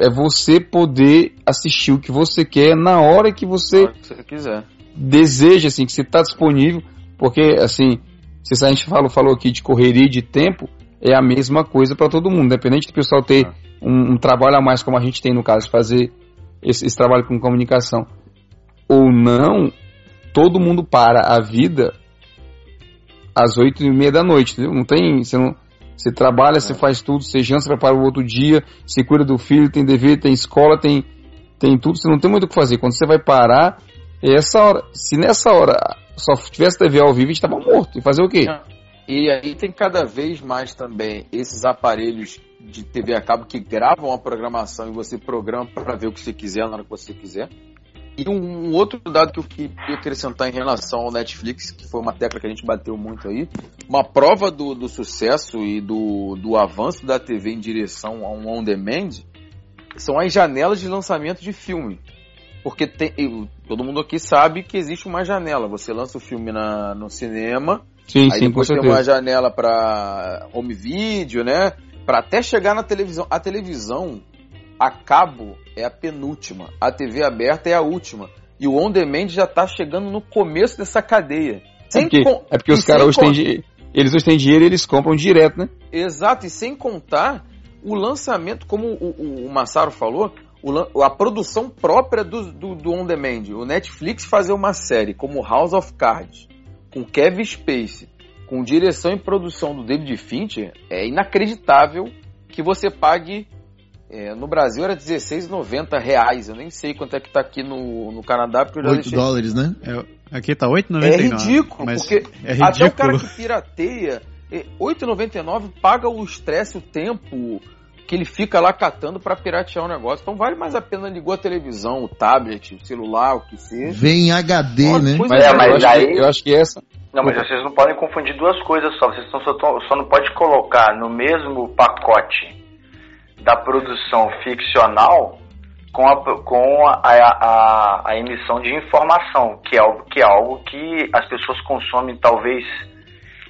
É você poder assistir o que você quer na hora que você Se você quiser. deseja, assim, que você está disponível, porque, assim, se a gente falou, falou aqui de correria de tempo, é a mesma coisa para todo mundo, independente do pessoal ter É. um, um trabalho a mais, como a gente tem no caso, fazer esse, esse trabalho com comunicação, ou não, todo mundo para a vida às oito e meia da noite, entendeu? Não tem, você não, você trabalha, você faz tudo, você janta, prepara o outro dia, você cuida do filho, tem dever, tem escola, tem, tem tudo, você não tem muito o que fazer. Quando você vai parar, é essa hora. Se nessa hora só tivesse TV ao vivo, a gente tava morto. E fazer o quê? E aí tem cada vez mais também esses aparelhos de TV a cabo que gravam a programação e você programa para ver o que você quiser na hora que você quiser. E um, um outro dado que eu queria acrescentar em relação ao Netflix, que foi uma tecla que a gente bateu muito aí, uma prova do, do sucesso e do, do avanço da TV em direção a um on-demand são as janelas de lançamento de filme. Porque tem, todo mundo aqui sabe que existe uma janela. Você lança o filme na, no cinema, Sim, Aí sim, depois tem uma janela para home video, né? Para até chegar na televisão. A televisão a cabo é a penúltima, a TV aberta é a última. E o on demand já tá chegando no começo dessa cadeia. É Sem porque, con- é porque os caras hoje têm. Eles hoje têm dinheiro e eles compram direto, né? Exato, e sem contar o lançamento, como o, o, o Massaro falou, o a produção própria do, do, do On Demand. O Netflix fazer uma série como House of Cards, com Kevin Spacey, com direção e produção do David Fincher, é inacreditável que você pague. É, no Brasil era 16,90 reais. Eu nem sei quanto é que tá aqui no, no Canadá, porque eu já 8 deixei. dólares, né? É, aqui tá 8,99. É ridículo, mas porque é até o cara ridículo. que pirateia, é, 8,99 paga o estresse, o tempo que ele fica lá catando pra piratear o negócio. Então vale mais a pena ligou a televisão, o tablet, o celular, o que seja. Vem em HD, né? Mas é, mas eu, acho aí- que, eu acho que essa. Não, mas vocês não podem confundir duas coisas só. Vocês só, só não pode colocar no mesmo pacote da produção ficcional com a, com a, a, a emissão de informação, que é, algo, que é algo que as pessoas consomem talvez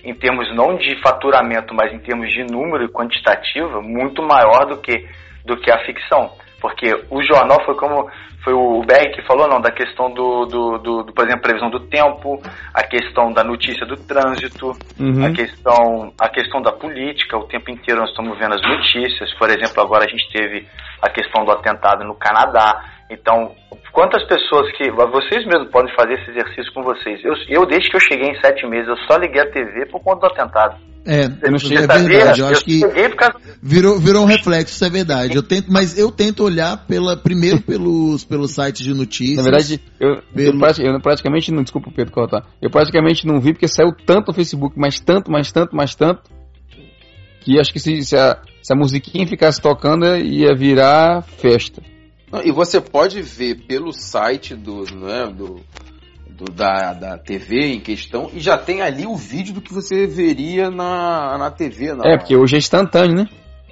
em termos não de faturamento, mas em termos de número e quantitativa, muito maior do que, do que a ficção. Porque o jornal foi como foi o BR que falou, não, da questão do, do, do, do, por exemplo, previsão do tempo, a questão da notícia do trânsito, Uhum. a questão a questão da política, o tempo inteiro nós estamos vendo as notícias. Por exemplo, agora a gente teve a questão do atentado no Canadá. Então, quantas pessoas que vocês mesmos podem fazer esse exercício com vocês? Eu, eu desde que eu cheguei em sete meses, eu só liguei a TV por conta do atentado. É, Eu não cheguei- é verdade. Eu acho que causa virou, virou um reflexo, isso é verdade. Eu tento, mas eu tento olhar pela, primeiro pelos, pelos sites de notícias. Na verdade, eu, eu, Pelo- eu praticamente não. Desculpa, Pedro, cortar. Eu praticamente não vi porque saiu tanto no Facebook, mas tanto, mais tanto, mais tanto. Que acho que se, se, a, se a musiquinha ficasse tocando ia virar festa. Não, E você pode ver pelo site do, né, do, do- da, da TV em questão e já tem ali o vídeo do que você veria na, na TV. Na, É, porque hoje é instantâneo, né?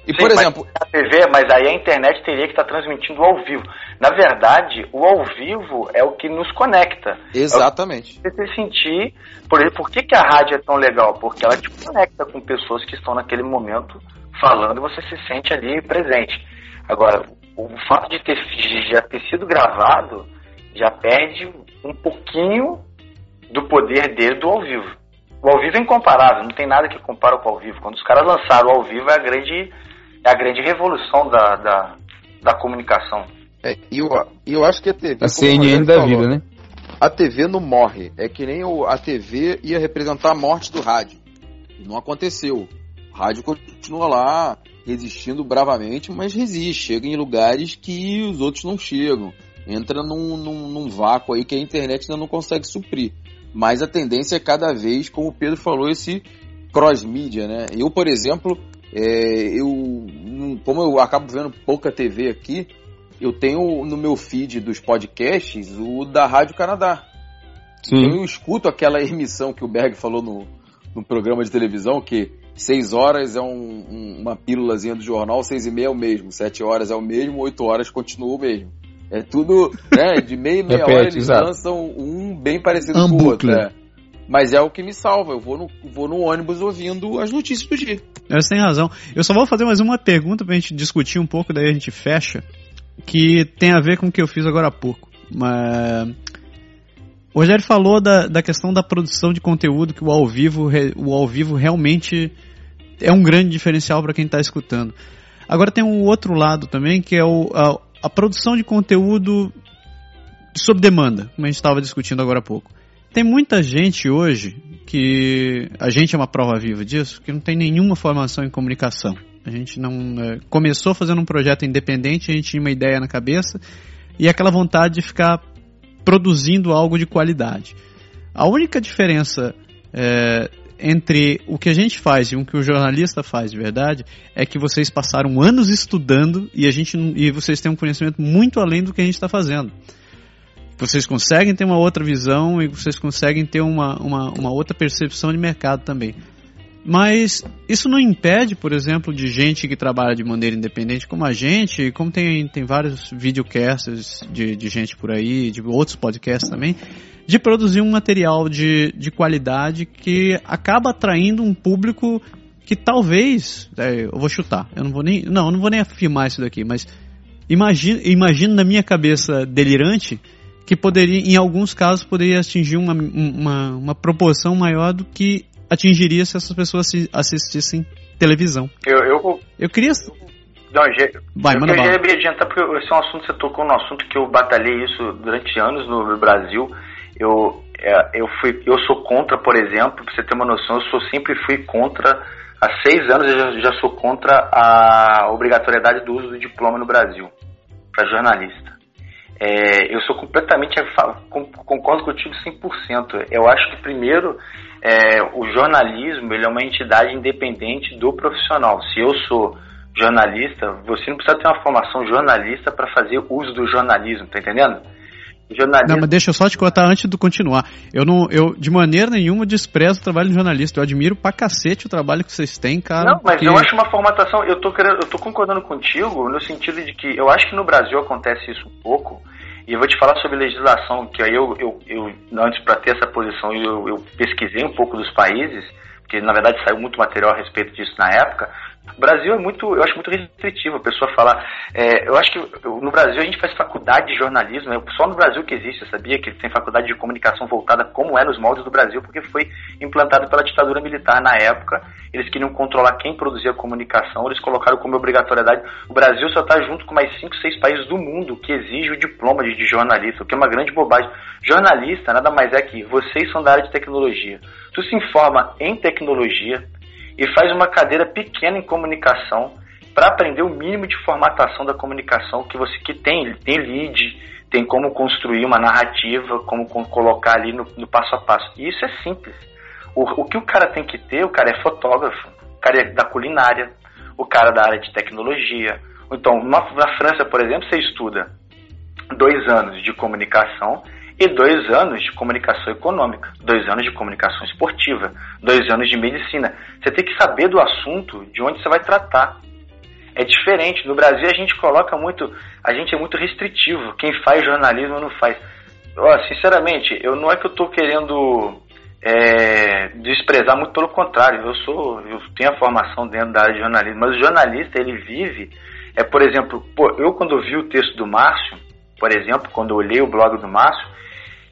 E Sim, por exemplo, a TV, mas aí a internet teria que estar transmitindo ao vivo. Na verdade, o ao vivo é o que nos conecta. exatamente. Você se sentir. Por, por que, que a rádio é tão legal? Porque ela te conecta com pessoas que estão naquele momento falando e você se sente ali presente. Agora, o fato de, ter, de já ter sido gravado já perde um pouquinho do poder dele do ao vivo. O ao vivo é incomparável, não tem nada que compara com o ao vivo. Quando os caras lançaram o ao vivo é a grande, é a grande revolução da, da, da comunicação. É, e eu, eu acho que a TV. A CNN da falou, vida, né? A TV não morre. É que nem o- a TV ia representar a morte do rádio. E não aconteceu. O rádio continua lá, resistindo bravamente, mas resiste. Chega em lugares que os outros não chegam. Entra num, num, num vácuo aí que a internet ainda não consegue suprir. Mas a tendência é cada vez, como o Pedro falou, esse cross-mídia, né? Eu, por exemplo, é, eu, como eu acabo vendo pouca TV aqui, eu tenho no meu feed dos podcasts o da Rádio Canadá. Então Sim. eu escuto aquela [LAUGHS] emissão que o Berg falou no, no programa de televisão, que seis horas é um- um- uma pílulazinha do jornal, seis e meia é o mesmo, sete horas é o mesmo, oito horas continua o mesmo. É tudo, né, de meia e meia Repete, hora eles exato. lançam um bem parecido Um com o outro. bucle. é. Mas é o que me salva, eu vou no, vou no ônibus ouvindo as notícias do dia. Você tem razão. Eu só vou fazer mais uma pergunta pra gente discutir um pouco, daí a gente fecha, que tem a ver com o que eu fiz agora há pouco. Mas... O Rogério falou da, da questão da produção de conteúdo, que o ao vivo, o ao vivo realmente é um grande diferencial para quem está escutando. Agora tem um outro lado também, que é o, a, a produção de conteúdo sob demanda, como a gente estava discutindo agora há pouco. Tem muita gente hoje que a gente é uma prova viva disso, que não tem nenhuma formação em comunicação. A gente não é, começou fazendo um projeto independente, a gente tinha uma ideia na cabeça e aquela vontade de ficar produzindo algo de qualidade. A única diferença é, entre o que a gente faz e o que o jornalista faz de verdade é que vocês passaram anos estudando e a gente e vocês têm um conhecimento muito além do que a gente está fazendo. Vocês conseguem ter uma outra visão e vocês conseguem ter uma, uma, uma outra percepção de mercado também. Mas isso não impede, por exemplo, de gente que trabalha de maneira independente como a gente, como tem, tem vários videocasts de, de gente por aí, de outros podcasts também, de produzir um material de, de qualidade que acaba atraindo um público que talvez, é, eu vou chutar, eu não vou nem, não, eu não vou nem afirmar isso daqui, mas imagino, imagino na minha cabeça delirante que poderia, em alguns casos, poderia atingir uma, uma, uma proporção maior do que atingiria se essas pessoas assi- assistissem televisão. Eu, eu, Eu queria. não, je- Vai, eu manda queria bala. adiantar porque esse é um assunto, você tocou num assunto que eu batalhei isso durante anos no, no Brasil. Eu, é, eu, fui, eu sou contra, por exemplo, pra você ter uma noção, eu sou, sempre fui contra, há seis anos eu já, já sou contra a obrigatoriedade do uso do diploma no Brasil, para jornalista. É, eu sou completamente, concordo contigo 100%. Eu acho que, primeiro, é, o jornalismo ele é uma entidade independente do profissional. Se eu sou jornalista, você não precisa ter uma formação jornalista para fazer uso do jornalismo, tá entendendo? O jornalismo Não, mas deixa eu só te cortar antes de continuar. Eu não, eu de maneira nenhuma desprezo o trabalho de jornalista. Eu admiro pra cacete o trabalho que vocês têm, cara. Não, mas porque- eu acho uma formatação. Eu tô, querendo, eu tô concordando contigo no sentido de que eu acho que no Brasil acontece isso um pouco. E eu vou te falar sobre legislação, que aí eu, eu, eu antes para ter essa posição, eu, eu pesquisei um pouco dos países, porque na verdade saiu muito material a respeito disso na época. O Brasil é muito, eu acho muito restritivo a pessoa falar. é, eu acho que no Brasil a gente faz faculdade de jornalismo, é só no Brasil que existe, eu sabia que tem faculdade de comunicação voltada como é nos moldes do Brasil, porque foi implantado pela ditadura militar na época. Eles queriam controlar quem produzia comunicação, eles colocaram como obrigatoriedade. O Brasil só está junto com mais cinco, seis países do mundo que exigem o diploma de, de jornalista, o que é uma grande bobagem. Jornalista nada mais é que vocês são da área de tecnologia. Tu se informa em tecnologia, e faz uma cadeira pequena em comunicação para aprender o mínimo de formatação da comunicação que você que tem, tem lead, tem como construir uma narrativa, como co- colocar ali no, no passo a passo. E isso é simples. O, o que o cara tem que ter, o cara é fotógrafo, o cara é da culinária, o cara da área de tecnologia. Então, na, na França, por exemplo, você estuda dois anos de comunicação e dois anos de comunicação econômica, dois anos de comunicação esportiva, dois anos de medicina. Você tem que saber do assunto de onde você vai tratar. É diferente. No Brasil a gente coloca muito, a gente é muito restritivo. Quem faz jornalismo não faz. Sinceramente, eu não é que eu tô querendo é, desprezar, muito pelo contrário. Eu sou, eu tenho a formação dentro da área de jornalismo, mas o jornalista ele vive, é por exemplo, pô, eu quando vi o texto do Márcio, por exemplo, quando eu olhei o blog do Márcio,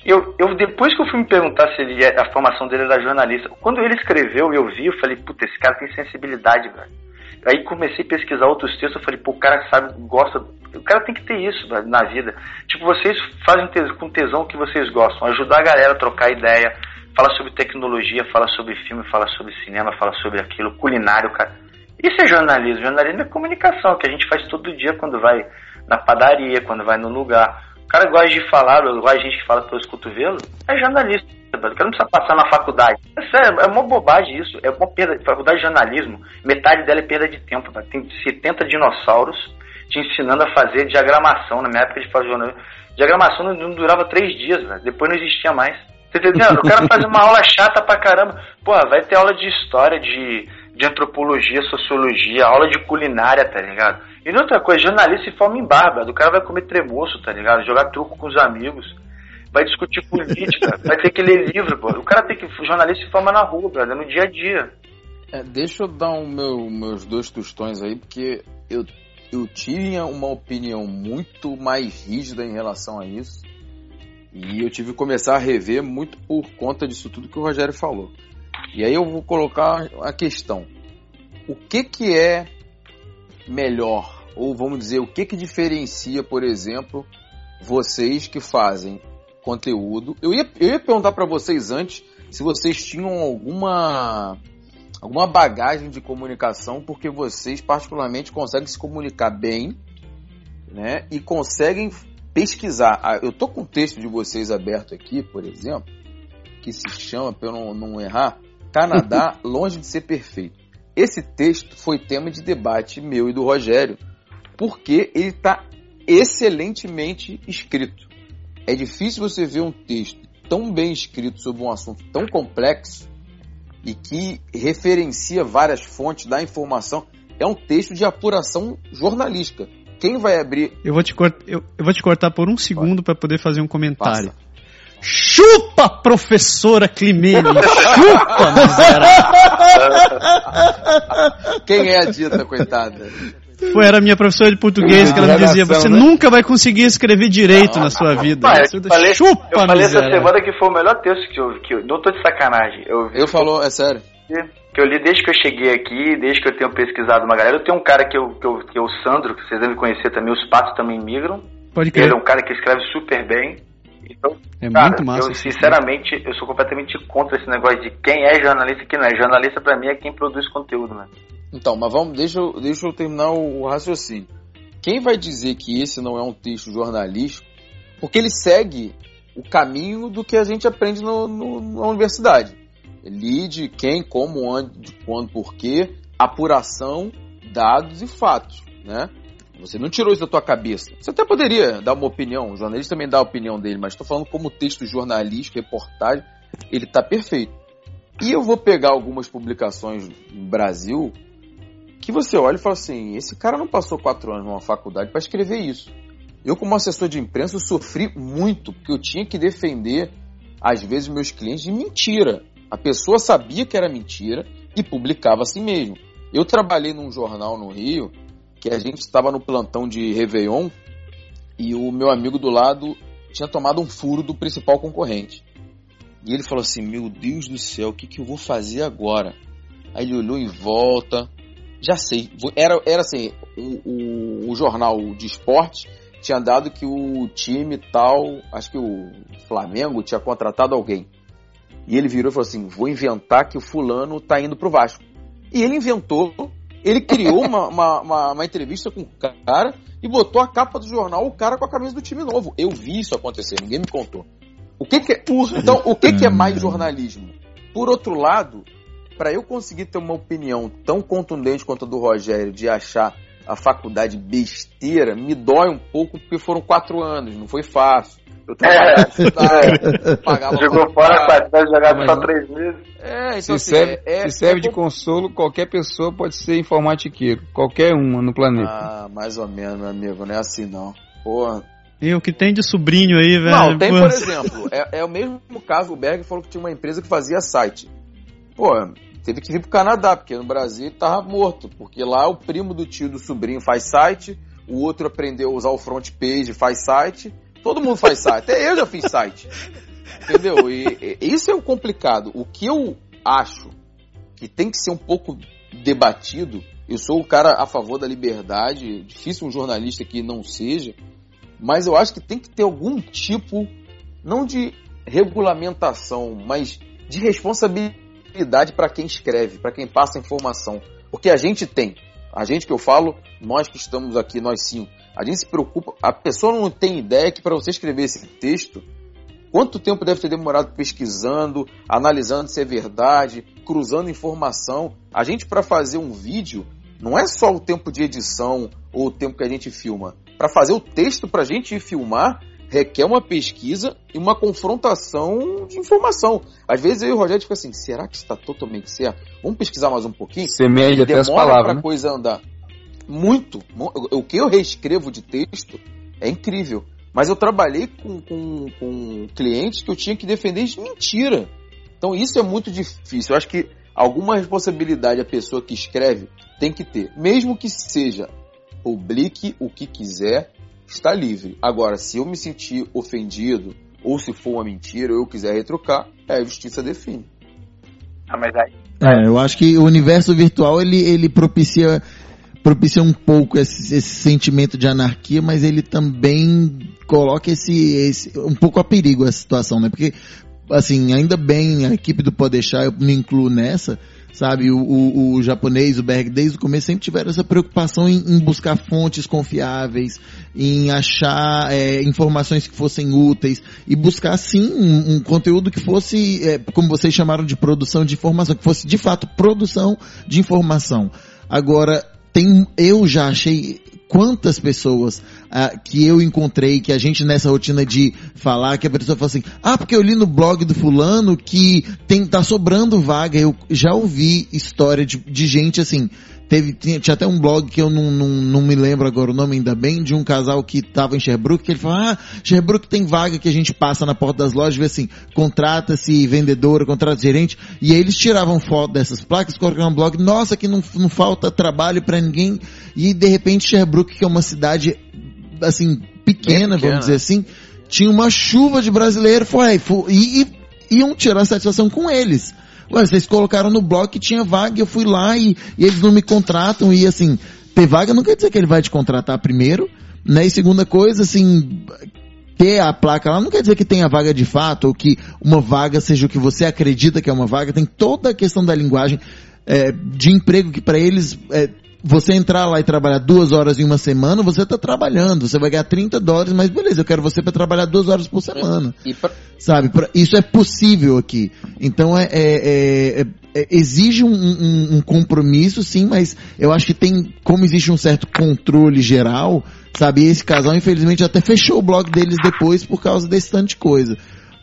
eu, eu depois que eu fui me perguntar se ele, a formação dele era jornalista, quando ele escreveu e eu vi, eu falei, puta, esse cara tem sensibilidade, velho. Aí comecei a pesquisar outros textos, eu falei, pô, o cara sabe, gosta, o cara tem que ter isso velho, na vida. Tipo, vocês fazem com tesão o que vocês gostam, ajudar a galera a trocar ideia, fala sobre tecnologia, fala sobre filme, fala sobre cinema, fala sobre aquilo, culinário, cara. Isso é jornalismo. Jornalismo é comunicação, que a gente faz todo dia quando vai na padaria, quando vai no lugar. O cara gosta de falar, igual a gente que fala pelos cotovelos, é jornalista. O cara não precisa passar na faculdade. É sério, é uma bobagem isso. É uma perda. Faculdade de jornalismo, metade dela é perda de tempo. Tem 70 dinossauros te ensinando a fazer diagramação. Na minha época de fazer jornalismo, diagramação não, durava três dias, depois não existia mais. Você tá entendendo? O cara faz uma aula chata pra caramba. Porra, vai ter aula de história, de, de antropologia, sociologia, aula de culinária, tá ligado? E outra coisa, jornalista se forma em barba. O cara vai comer tremoço, tá ligado? Jogar truco com os amigos. Vai discutir política, [LAUGHS] vai ter que ler livro, pô. O cara tem que. O jornalista se forma na rua, brother, no dia a dia. É, deixa eu dar um meu, meus dois tostões aí, porque eu, eu tinha uma opinião muito mais rígida em relação a isso. E eu tive que começar a rever muito por conta disso tudo que o Rogério falou. E aí eu vou colocar a questão. O que que é melhor? Ou vamos dizer, o que que diferencia, por exemplo, vocês que fazem conteúdo? Eu ia, eu ia perguntar para vocês antes se vocês tinham alguma alguma bagagem de comunicação, porque vocês particularmente conseguem se comunicar bem, né? E conseguem pesquisar. Ah, eu tô com o texto de vocês aberto aqui, por exemplo, que se chama, para eu não, não errar, Canadá [LAUGHS] longe de ser perfeito. Esse texto foi tema de debate meu e do Rogério, porque ele está excelentemente escrito. É difícil você ver um texto tão bem escrito sobre um assunto tão complexo e que referencia várias fontes da informação. É um texto de apuração jornalística. Quem vai abrir. Eu vou te, cort... eu, eu vou te cortar por um segundo para poder fazer um comentário. Passa. Chupa, professora Climene! Chupa, miserável! Quem é a dita, coitada? Foi, era minha professora de português que ela me dizia: Você né? nunca vai conseguir escrever direito na sua vida. Pai, eu falei, Chupa, eu falei essa semana que foi o melhor texto que eu, que eu não tô de sacanagem. Eu, eu falou, é sério que eu li desde que eu cheguei aqui, desde que eu tenho pesquisado uma galera. Eu tenho um cara que, eu, que, eu, que é o Sandro, que vocês devem conhecer também, os patos também migram. Pode crer. Ele é um cara que escreve super bem. Então, é cara, muito massa. Eu, sinceramente, eu sou completamente contra esse negócio de quem é jornalista e quem não é. Jornalista, para mim, é quem produz conteúdo, né? Então, mas vamos, deixa eu, deixa eu terminar o raciocínio. Quem vai dizer que esse não é um texto jornalístico? Porque ele segue o caminho do que a gente aprende no, no, na universidade Lide quem, como, onde, quando, porquê, apuração, dados e fatos, né? Você não tirou isso da tua cabeça. Você até poderia dar uma opinião, o jornalista também dá a opinião dele, mas estou falando como texto jornalístico, reportagem, ele está perfeito. E eu vou pegar algumas publicações no Brasil que você olha e fala assim: esse cara não passou quatro anos numa faculdade para escrever isso. Eu, como assessor de imprensa, sofri muito, porque eu tinha que defender, às vezes, meus clientes de mentira. A pessoa sabia que era mentira e publicava assim mesmo. Eu trabalhei num jornal no Rio que a gente estava no plantão de Réveillon e o meu amigo do lado tinha tomado um furo do principal concorrente. E ele falou assim: Meu Deus do céu, o que, que eu vou fazer agora? Aí ele olhou em volta. Já sei. Era, era assim: o, o, o jornal de esporte tinha dado que o time tal, acho que o Flamengo tinha contratado alguém. E ele virou e falou assim: vou inventar que o fulano tá indo pro Vasco. E ele inventou, ele criou uma, uma, uma, uma, entrevista com o cara e botou a capa do jornal, o cara com a camisa do time novo. Eu vi isso acontecer, ninguém me contou. O que, que é. Então, o que, que é mais jornalismo? Por outro lado, para eu conseguir ter uma opinião tão contundente quanto a do Rogério de achar a faculdade besteira, me dói um pouco porque foram quatro anos, não foi fácil. Eu trabalhava, estudava, pagava Jogou fora, vai jogar só três meses. É, então Se assim, serve, é, é- se serve é de consolo, qualquer pessoa pode ser informatiqueiro. Qualquer uma no planeta. Ah, mais ou menos, meu amigo, não é assim não. Porra. E o que tem de sobrinho aí, velho? Não, tem, por exemplo, é, é o mesmo caso, o Berg falou que tinha uma empresa que fazia site. Pô, teve que vir pro Canadá, porque no Brasil ele tava morto, porque lá o primo do tio do sobrinho faz site, o outro aprendeu a usar o front page, faz site, todo mundo faz site, até eu já fiz site. Entendeu? E, e isso é o complicado. O que eu acho que tem que ser um pouco debatido, eu sou o cara a favor da liberdade, difícil um jornalista que não seja, mas eu acho que tem que ter algum tipo, não de regulamentação, mas de responsabilidade para quem escreve, para quem passa informação. Porque a gente tem, a gente que eu falo, nós que estamos aqui, nós cinco, a gente se preocupa, a pessoa não tem ideia que para você escrever esse texto, quanto tempo deve ter demorado pesquisando, analisando se é verdade, cruzando informação. A gente para fazer um vídeo, não é só o tempo de edição ou o tempo que a gente filma. Para fazer o texto para a gente filmar, requer uma pesquisa e uma confrontação de informação. Às vezes eu e o Rogério fica assim, será que está totalmente certo? Vamos pesquisar mais um pouquinho? Você mede até as palavras, pra né? coisa andar. Muito. Mu- O que eu reescrevo de texto é incrível. Mas eu trabalhei com, com, com clientes que eu tinha que defender de mentira. Então isso é muito difícil. Eu acho que alguma responsabilidade a pessoa que escreve tem que ter. Mesmo que seja publique o que quiser, está livre. Agora, se eu me sentir ofendido, ou se for uma mentira, ou eu quiser retrucar, é a justiça define. Ah, mas aí, É, eu acho que o universo virtual ele, ele propicia propicia um pouco esse, esse sentimento de anarquia, mas ele também coloca esse, esse um pouco a perigo a situação, né? Porque assim, ainda bem a equipe do Pode deixar, eu me incluo nessa, sabe? O, o, o japonês, o Berg, desde o começo sempre tiveram essa preocupação em, em buscar fontes confiáveis, em achar é, informações que fossem úteis e buscar sim um, um conteúdo que fosse, é, como vocês chamaram de produção de informação, que fosse de fato produção de informação. Agora, tem, eu já achei quantas pessoas ah, que eu encontrei, que a gente nessa rotina de falar, que a pessoa fala assim, ah, porque eu li no blog do fulano que tem, tá sobrando vaga. Eu já ouvi história de, de gente assim, teve, tinha, tinha até um blog que eu não, não, não me lembro agora o nome ainda bem, de um casal que tava em Sherbrooke, que ele falou, ah, Sherbrooke tem vaga que a gente passa na porta das lojas, vê assim, contrata-se vendedora, contrata gerente, e aí eles tiravam foto dessas placas, colocavam no blog, nossa, que não, não falta trabalho para ninguém, e de repente Sherbrooke, que é uma cidade, assim, pequena, pequena. vamos dizer assim, tinha uma chuva de brasileiro, foi, foi e, e iam tirar satisfação com eles. Ué, vocês colocaram no blog que tinha vaga, eu fui lá e, e eles não me contratam, e assim, ter vaga não quer dizer que ele vai te contratar primeiro, né? E segunda coisa, assim, ter a placa lá não quer dizer que tenha vaga de fato, ou que uma vaga seja o que você acredita que é uma vaga, tem toda a questão da linguagem é, de emprego que para eles, é, você entrar lá e trabalhar duas horas em uma semana, você está trabalhando, você vai ganhar 30 dólares, mas beleza, eu quero você para trabalhar duas horas por semana pra- sabe? Pra- Isso é possível aqui. Então é, é- é- é- é- exige um, um- um compromisso, sim, mas eu acho que tem, como existe um certo controle geral, sabe? E esse casal, infelizmente, até fechou o blog deles depois por causa desse tanto de coisa.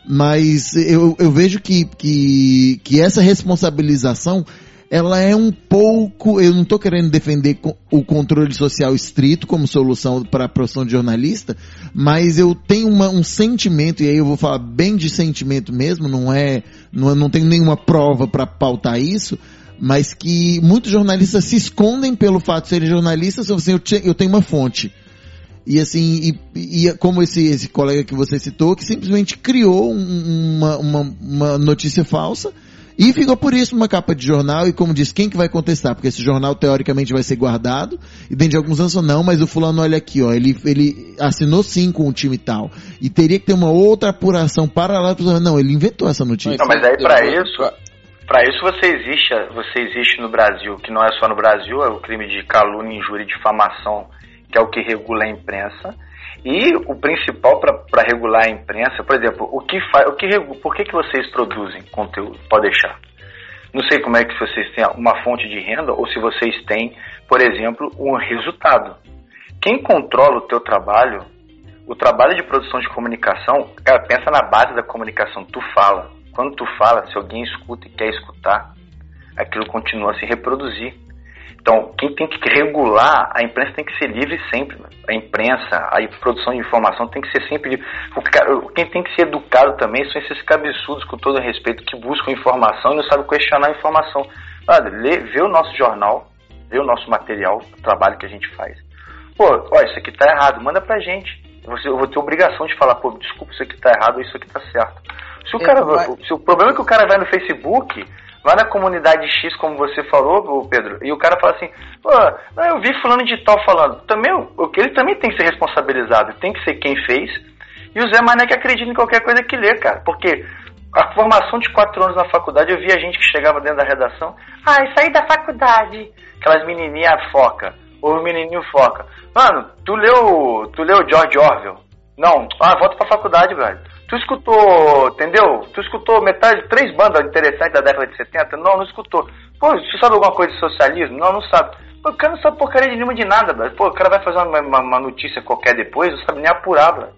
Mas eu, eu vejo que, que, que essa responsabilização ela é um pouco, eu não estou querendo defender o controle social estrito como solução para a profissão de jornalista, mas eu tenho uma- um sentimento, e aí eu vou falar bem de sentimento mesmo, não é, não, não tenho nenhuma prova para pautar isso, mas que muitos jornalistas se escondem pelo fato de serem jornalistas, assim, eu, te- eu tenho uma fonte. E assim, e, e como esse, esse colega que você citou, que simplesmente criou um- uma, uma, uma notícia falsa e ficou por isso numa capa de jornal e como diz, quem que vai contestar? Porque esse jornal teoricamente vai ser guardado e dentro de alguns anos não, mas o fulano olha aqui, ó, ele, ele assinou sim com o time tal. E teria que ter uma outra apuração paralela para não, ele inventou essa notícia. Não, mas aí vou- isso, pra isso você existe, você existe no Brasil, que não é só no Brasil, é o crime de calúnia, injúria e difamação, que é o que regula a imprensa. E o principal para regular a imprensa, por exemplo, o que faz, o que por que, que vocês produzem conteúdo? Pode deixar. Não sei como é que vocês têm uma fonte de renda ou se vocês têm, por exemplo, um resultado. Quem controla o teu trabalho, o trabalho de produção de comunicação, cara, pensa na base da comunicação. Tu fala. Quando tu fala, se alguém escuta e quer escutar, aquilo continua a se reproduzir. Então, quem tem que regular, a imprensa tem que ser livre sempre. Né? A imprensa, a produção de informação tem que ser sempre livre. Quem tem que ser educado também são esses cabeçudos, com todo respeito, que buscam informação e não sabem questionar a informação. Olha, lê, vê o nosso jornal, vê o nosso material, o trabalho que a gente faz. Pô, ó, isso aqui tá errado, manda pra gente. Eu vou ter obrigação de falar, pô, desculpa, isso aqui tá errado, isso aqui tá certo. Se o, cara, se o problema é que o cara vai no Facebook, vai na comunidade X, como você falou, Pedro, e o cara fala assim, pô, eu vi fulano de tal falando. Também, ele também tem que ser responsabilizado, tem que ser quem fez. E o Zé Mané que acredita em qualquer coisa que lê, cara. Porque a formação de quatro anos na faculdade, eu via gente que chegava dentro da redação, ah, saí da faculdade. Aquelas menininhas foca, ou o menininho foca. Mano, tu leu, tu leu George Orwell? Não, ah, volta pra faculdade, velho. Tu escutou, entendeu? Tu escutou metade, três bandas interessantes da década de 70? Não, não escutou. Pô, você sabe alguma coisa de socialismo? Não, não sabe. Pô, o cara não sabe porcaria de nenhuma de nada, velho. Pô, o cara vai fazer uma, uma, uma, notícia qualquer depois, não sabe nem apurar, velho.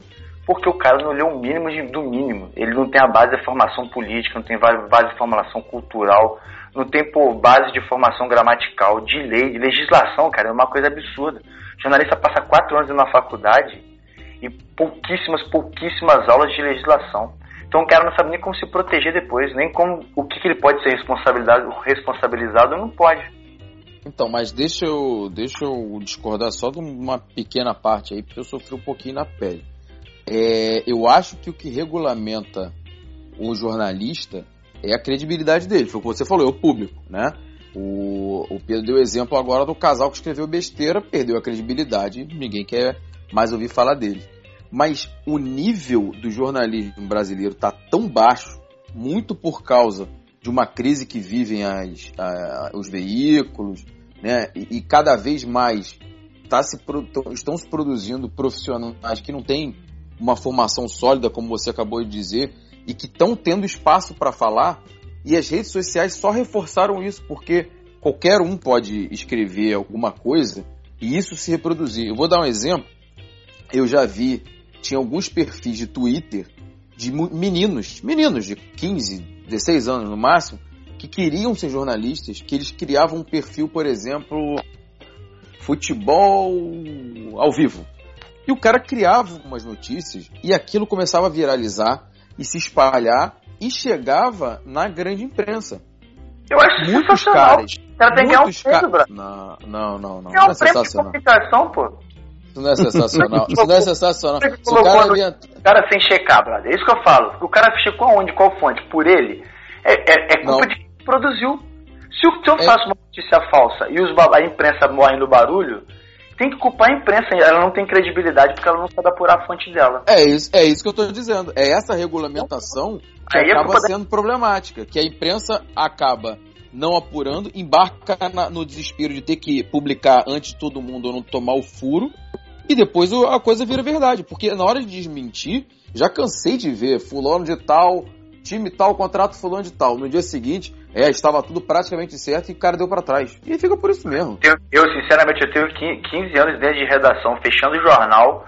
Porque o cara não leu o mínimo de, do mínimo. Ele não tem a base de formação política, não tem base de formação cultural, não tem base de formação gramatical, de lei, de legislação, cara. É uma coisa absurda. O jornalista passa quatro anos na faculdade e pouquíssimas, pouquíssimas aulas de legislação. Então o cara não sabe nem como se proteger depois, nem como o que, que ele pode ser responsabilizado, responsabilizado ou não pode. Então, mas deixa eu, deixa eu discordar só de uma pequena parte aí, porque eu sofri um pouquinho na pele. É, eu acho que o que regulamenta o jornalista é a credibilidade dele. Foi o que você falou, é o público, né? O, o Pedro deu exemplo agora do casal que escreveu besteira, perdeu a credibilidade, ninguém quer mais ouvir falar dele. Mas o nível do jornalismo brasileiro está tão baixo, muito por causa de uma crise que vivem as, a, os veículos, né? E, e, cada vez mais tá se, estão se produzindo profissionais que não têm uma formação sólida, como você acabou de dizer, e que estão tendo espaço para falar. E as redes sociais só reforçaram isso, porque qualquer um pode escrever alguma coisa e isso se reproduzir. Eu vou dar um exemplo eu já vi, tinha alguns perfis de Twitter de meninos, meninos de 15, 16 anos no máximo, que queriam ser jornalistas, que eles criavam um perfil, por exemplo, futebol ao vivo. E o cara criava umas notícias e aquilo começava a viralizar e se espalhar e chegava na grande imprensa. Eu acho muitos caras. O cara tem que ganhar um prêmio, ca... Não, não, não, não. É um prêmio de comunicação, pô. Isso não é sensacional. [LAUGHS] Isso não é sensacional. Se o cara, via... cara sem checar, brother. É isso que eu falo. O cara checou aonde? Qual fonte? Por ele? É, é, é culpa não. de quem produziu. Se, eu, se eu é... faço uma notícia falsa e os, a imprensa morre no barulho, tem que culpar a imprensa. Ela não tem credibilidade porque ela não sabe apurar a fonte dela. É isso, é isso que eu estou dizendo. É essa regulamentação que Aí acaba sendo da... problemática. Que a imprensa acaba não apurando, embarca na, no desespero de ter que publicar antes de todo mundo ou não tomar o furo e depois a coisa vira verdade, porque na hora de desmentir, já cansei de ver fulano de tal, time tal, contrato fulano de tal. No dia seguinte, é, estava tudo praticamente certo e o cara deu para trás. E fica por isso mesmo. Eu, eu, sinceramente, eu tenho 15 anos dentro de redação, fechando jornal,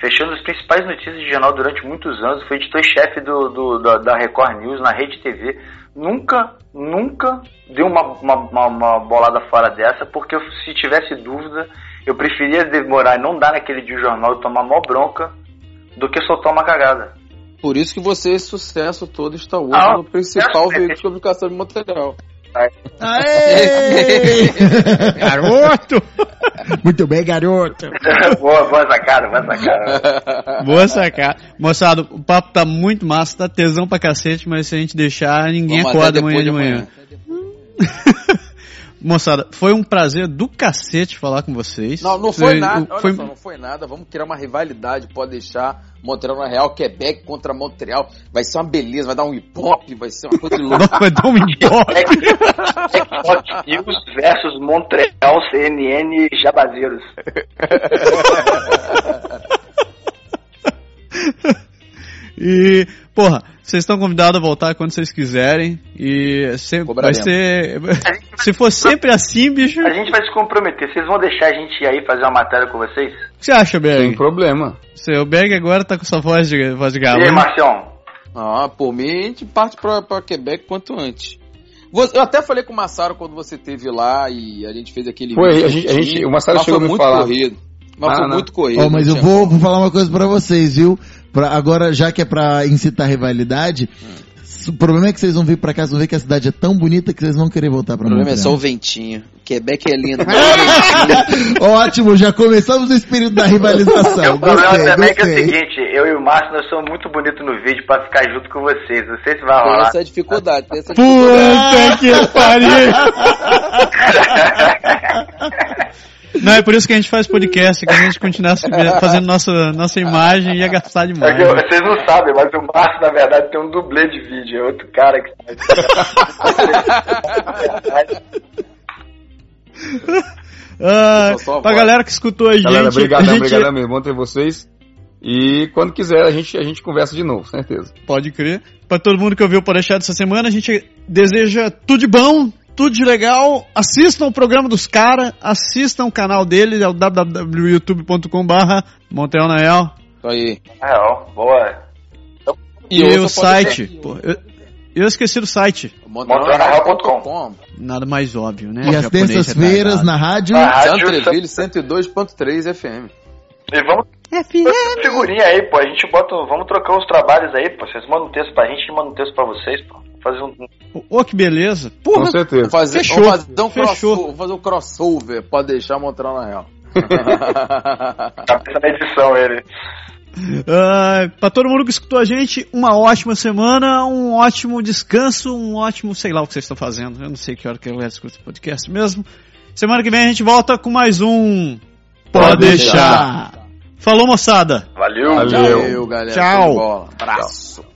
fechando as principais notícias de jornal durante muitos anos. Fui editor-chefe do, do, da, da, Record News na Rede TV. Nunca, nunca dei uma, uma, uma, uma bolada fora dessa, porque se tivesse dúvida, eu preferia demorar e não dar naquele dia o jornal e tomar mó bronca do que soltar uma cagada. Por isso que você, esse sucesso todo, está hoje ah, no principal veículo de comunicação de material. Aê! [LAUGHS] garoto! Muito bem, garoto! [LAUGHS] boa, boa sacada, boa sacada. Boa sacada. Moçada, o papo tá muito massa, tá tesão pra cacete, mas se a gente deixar, ninguém Vamos acorda amanhã de manhã. manhã. [LAUGHS] Moçada, foi um prazer do cacete falar com vocês. Não, não foi, foi nada. Olha foi... só, não foi nada. Vamos criar uma rivalidade. Pode deixar Montreal na Real, Quebec contra Montreal. Vai ser uma beleza, vai dar um hip hop, vai ser uma coisa louca. [LAUGHS] vai dar um hip hop. [LAUGHS] News versus Montreal, CNN e Jabazeiros. [LAUGHS] E, porra, vocês estão convidados a voltar quando vocês quiserem. E sempre vai ser. [LAUGHS] Se for sempre assim, bicho. A gente vai se comprometer. Vocês vão deixar a gente ir aí fazer uma matéria com vocês? O que você acha, Sem Berg? problema. Seu Berg agora tá com sua voz de, voz de galo. e aí, né? Marcião? Ah, por mim a gente parte pra, pra Quebec quanto antes. Eu até falei com o Massaro quando você teve lá e a gente fez aquele Foi, vídeo a gente- a gente- o Massaro mas chegou a me muito falar. corrido. Mas Ah, foi não. muito corrido. Ó, mas eu vou, vou falar uma coisa pra vocês, viu? Pra, agora, já que é pra incitar rivalidade, s- o problema é que vocês vão vir pra cá, vocês vão ver que a cidade é tão bonita que vocês vão querer voltar pra O problema é só o Montreal. ventinho. Quebec é lindo. [LAUGHS] Ótimo, já começamos o espírito da rivalização. o problema Gostei, também é que é o gostei. seguinte, eu e o Márcio, nós somos muito bonitos no vídeo pra ficar junto com vocês. Não sei se vai Tem rolar. essa dificuldade, tem essa dificuldade. Puta que pariu! [LAUGHS] [LAUGHS] Não, é por isso que a gente faz podcast, que a gente continuasse fazendo nossa, nossa imagem ia gastar É demais. que eu- vocês não sabem, mas o Márcio, na verdade, tem um dublê de vídeo. É outro cara que [LAUGHS] Ah, pra galera que escutou a gente, Galera, a obrigadão, gente obrigadão mesmo. Bom ter vocês. E quando quiser, a gente, a gente conversa de novo, certeza. pode crer. Pra todo mundo que ouviu o Podeixar dessa semana, a gente deseja tudo de bom, tudo de legal. Assistam o programa dos caras, assistam o canal dele, é o www.youtube.com barra Montreal na Real. Isso aí. Real, boa. E, ouça o site. Pô, eu, eu esqueci do site. Montreal.com. Nada mais óbvio, né? E às Japonês terças-feiras retardado. na rádio. Na rádio, Santreville 102.3 FM. E vamos FM. figurinha aí, pô. A gente bota. Vamos trocar os trabalhos aí, pô. Vocês mandam um texto pra gente e mandam um texto pra vocês, pô. Fazer um. Ô, que beleza. Com Porra, certeza. Vamos fazer, Fechou, vamos fazer um, fechou. crossover, vamos fazer um crossover. Pode deixar Montreal na real. Tá pensando na edição ele. Ah, pra todo mundo que escutou a gente, uma ótima semana, um ótimo descanso, um ótimo, sei lá o que vocês estão fazendo. Eu não sei que hora que eu escuto esse podcast mesmo. Semana que vem a gente volta com mais um Pode deixar. Falou, moçada. Valeu. Valeu. Valeu, galera. Tchau. Abraço.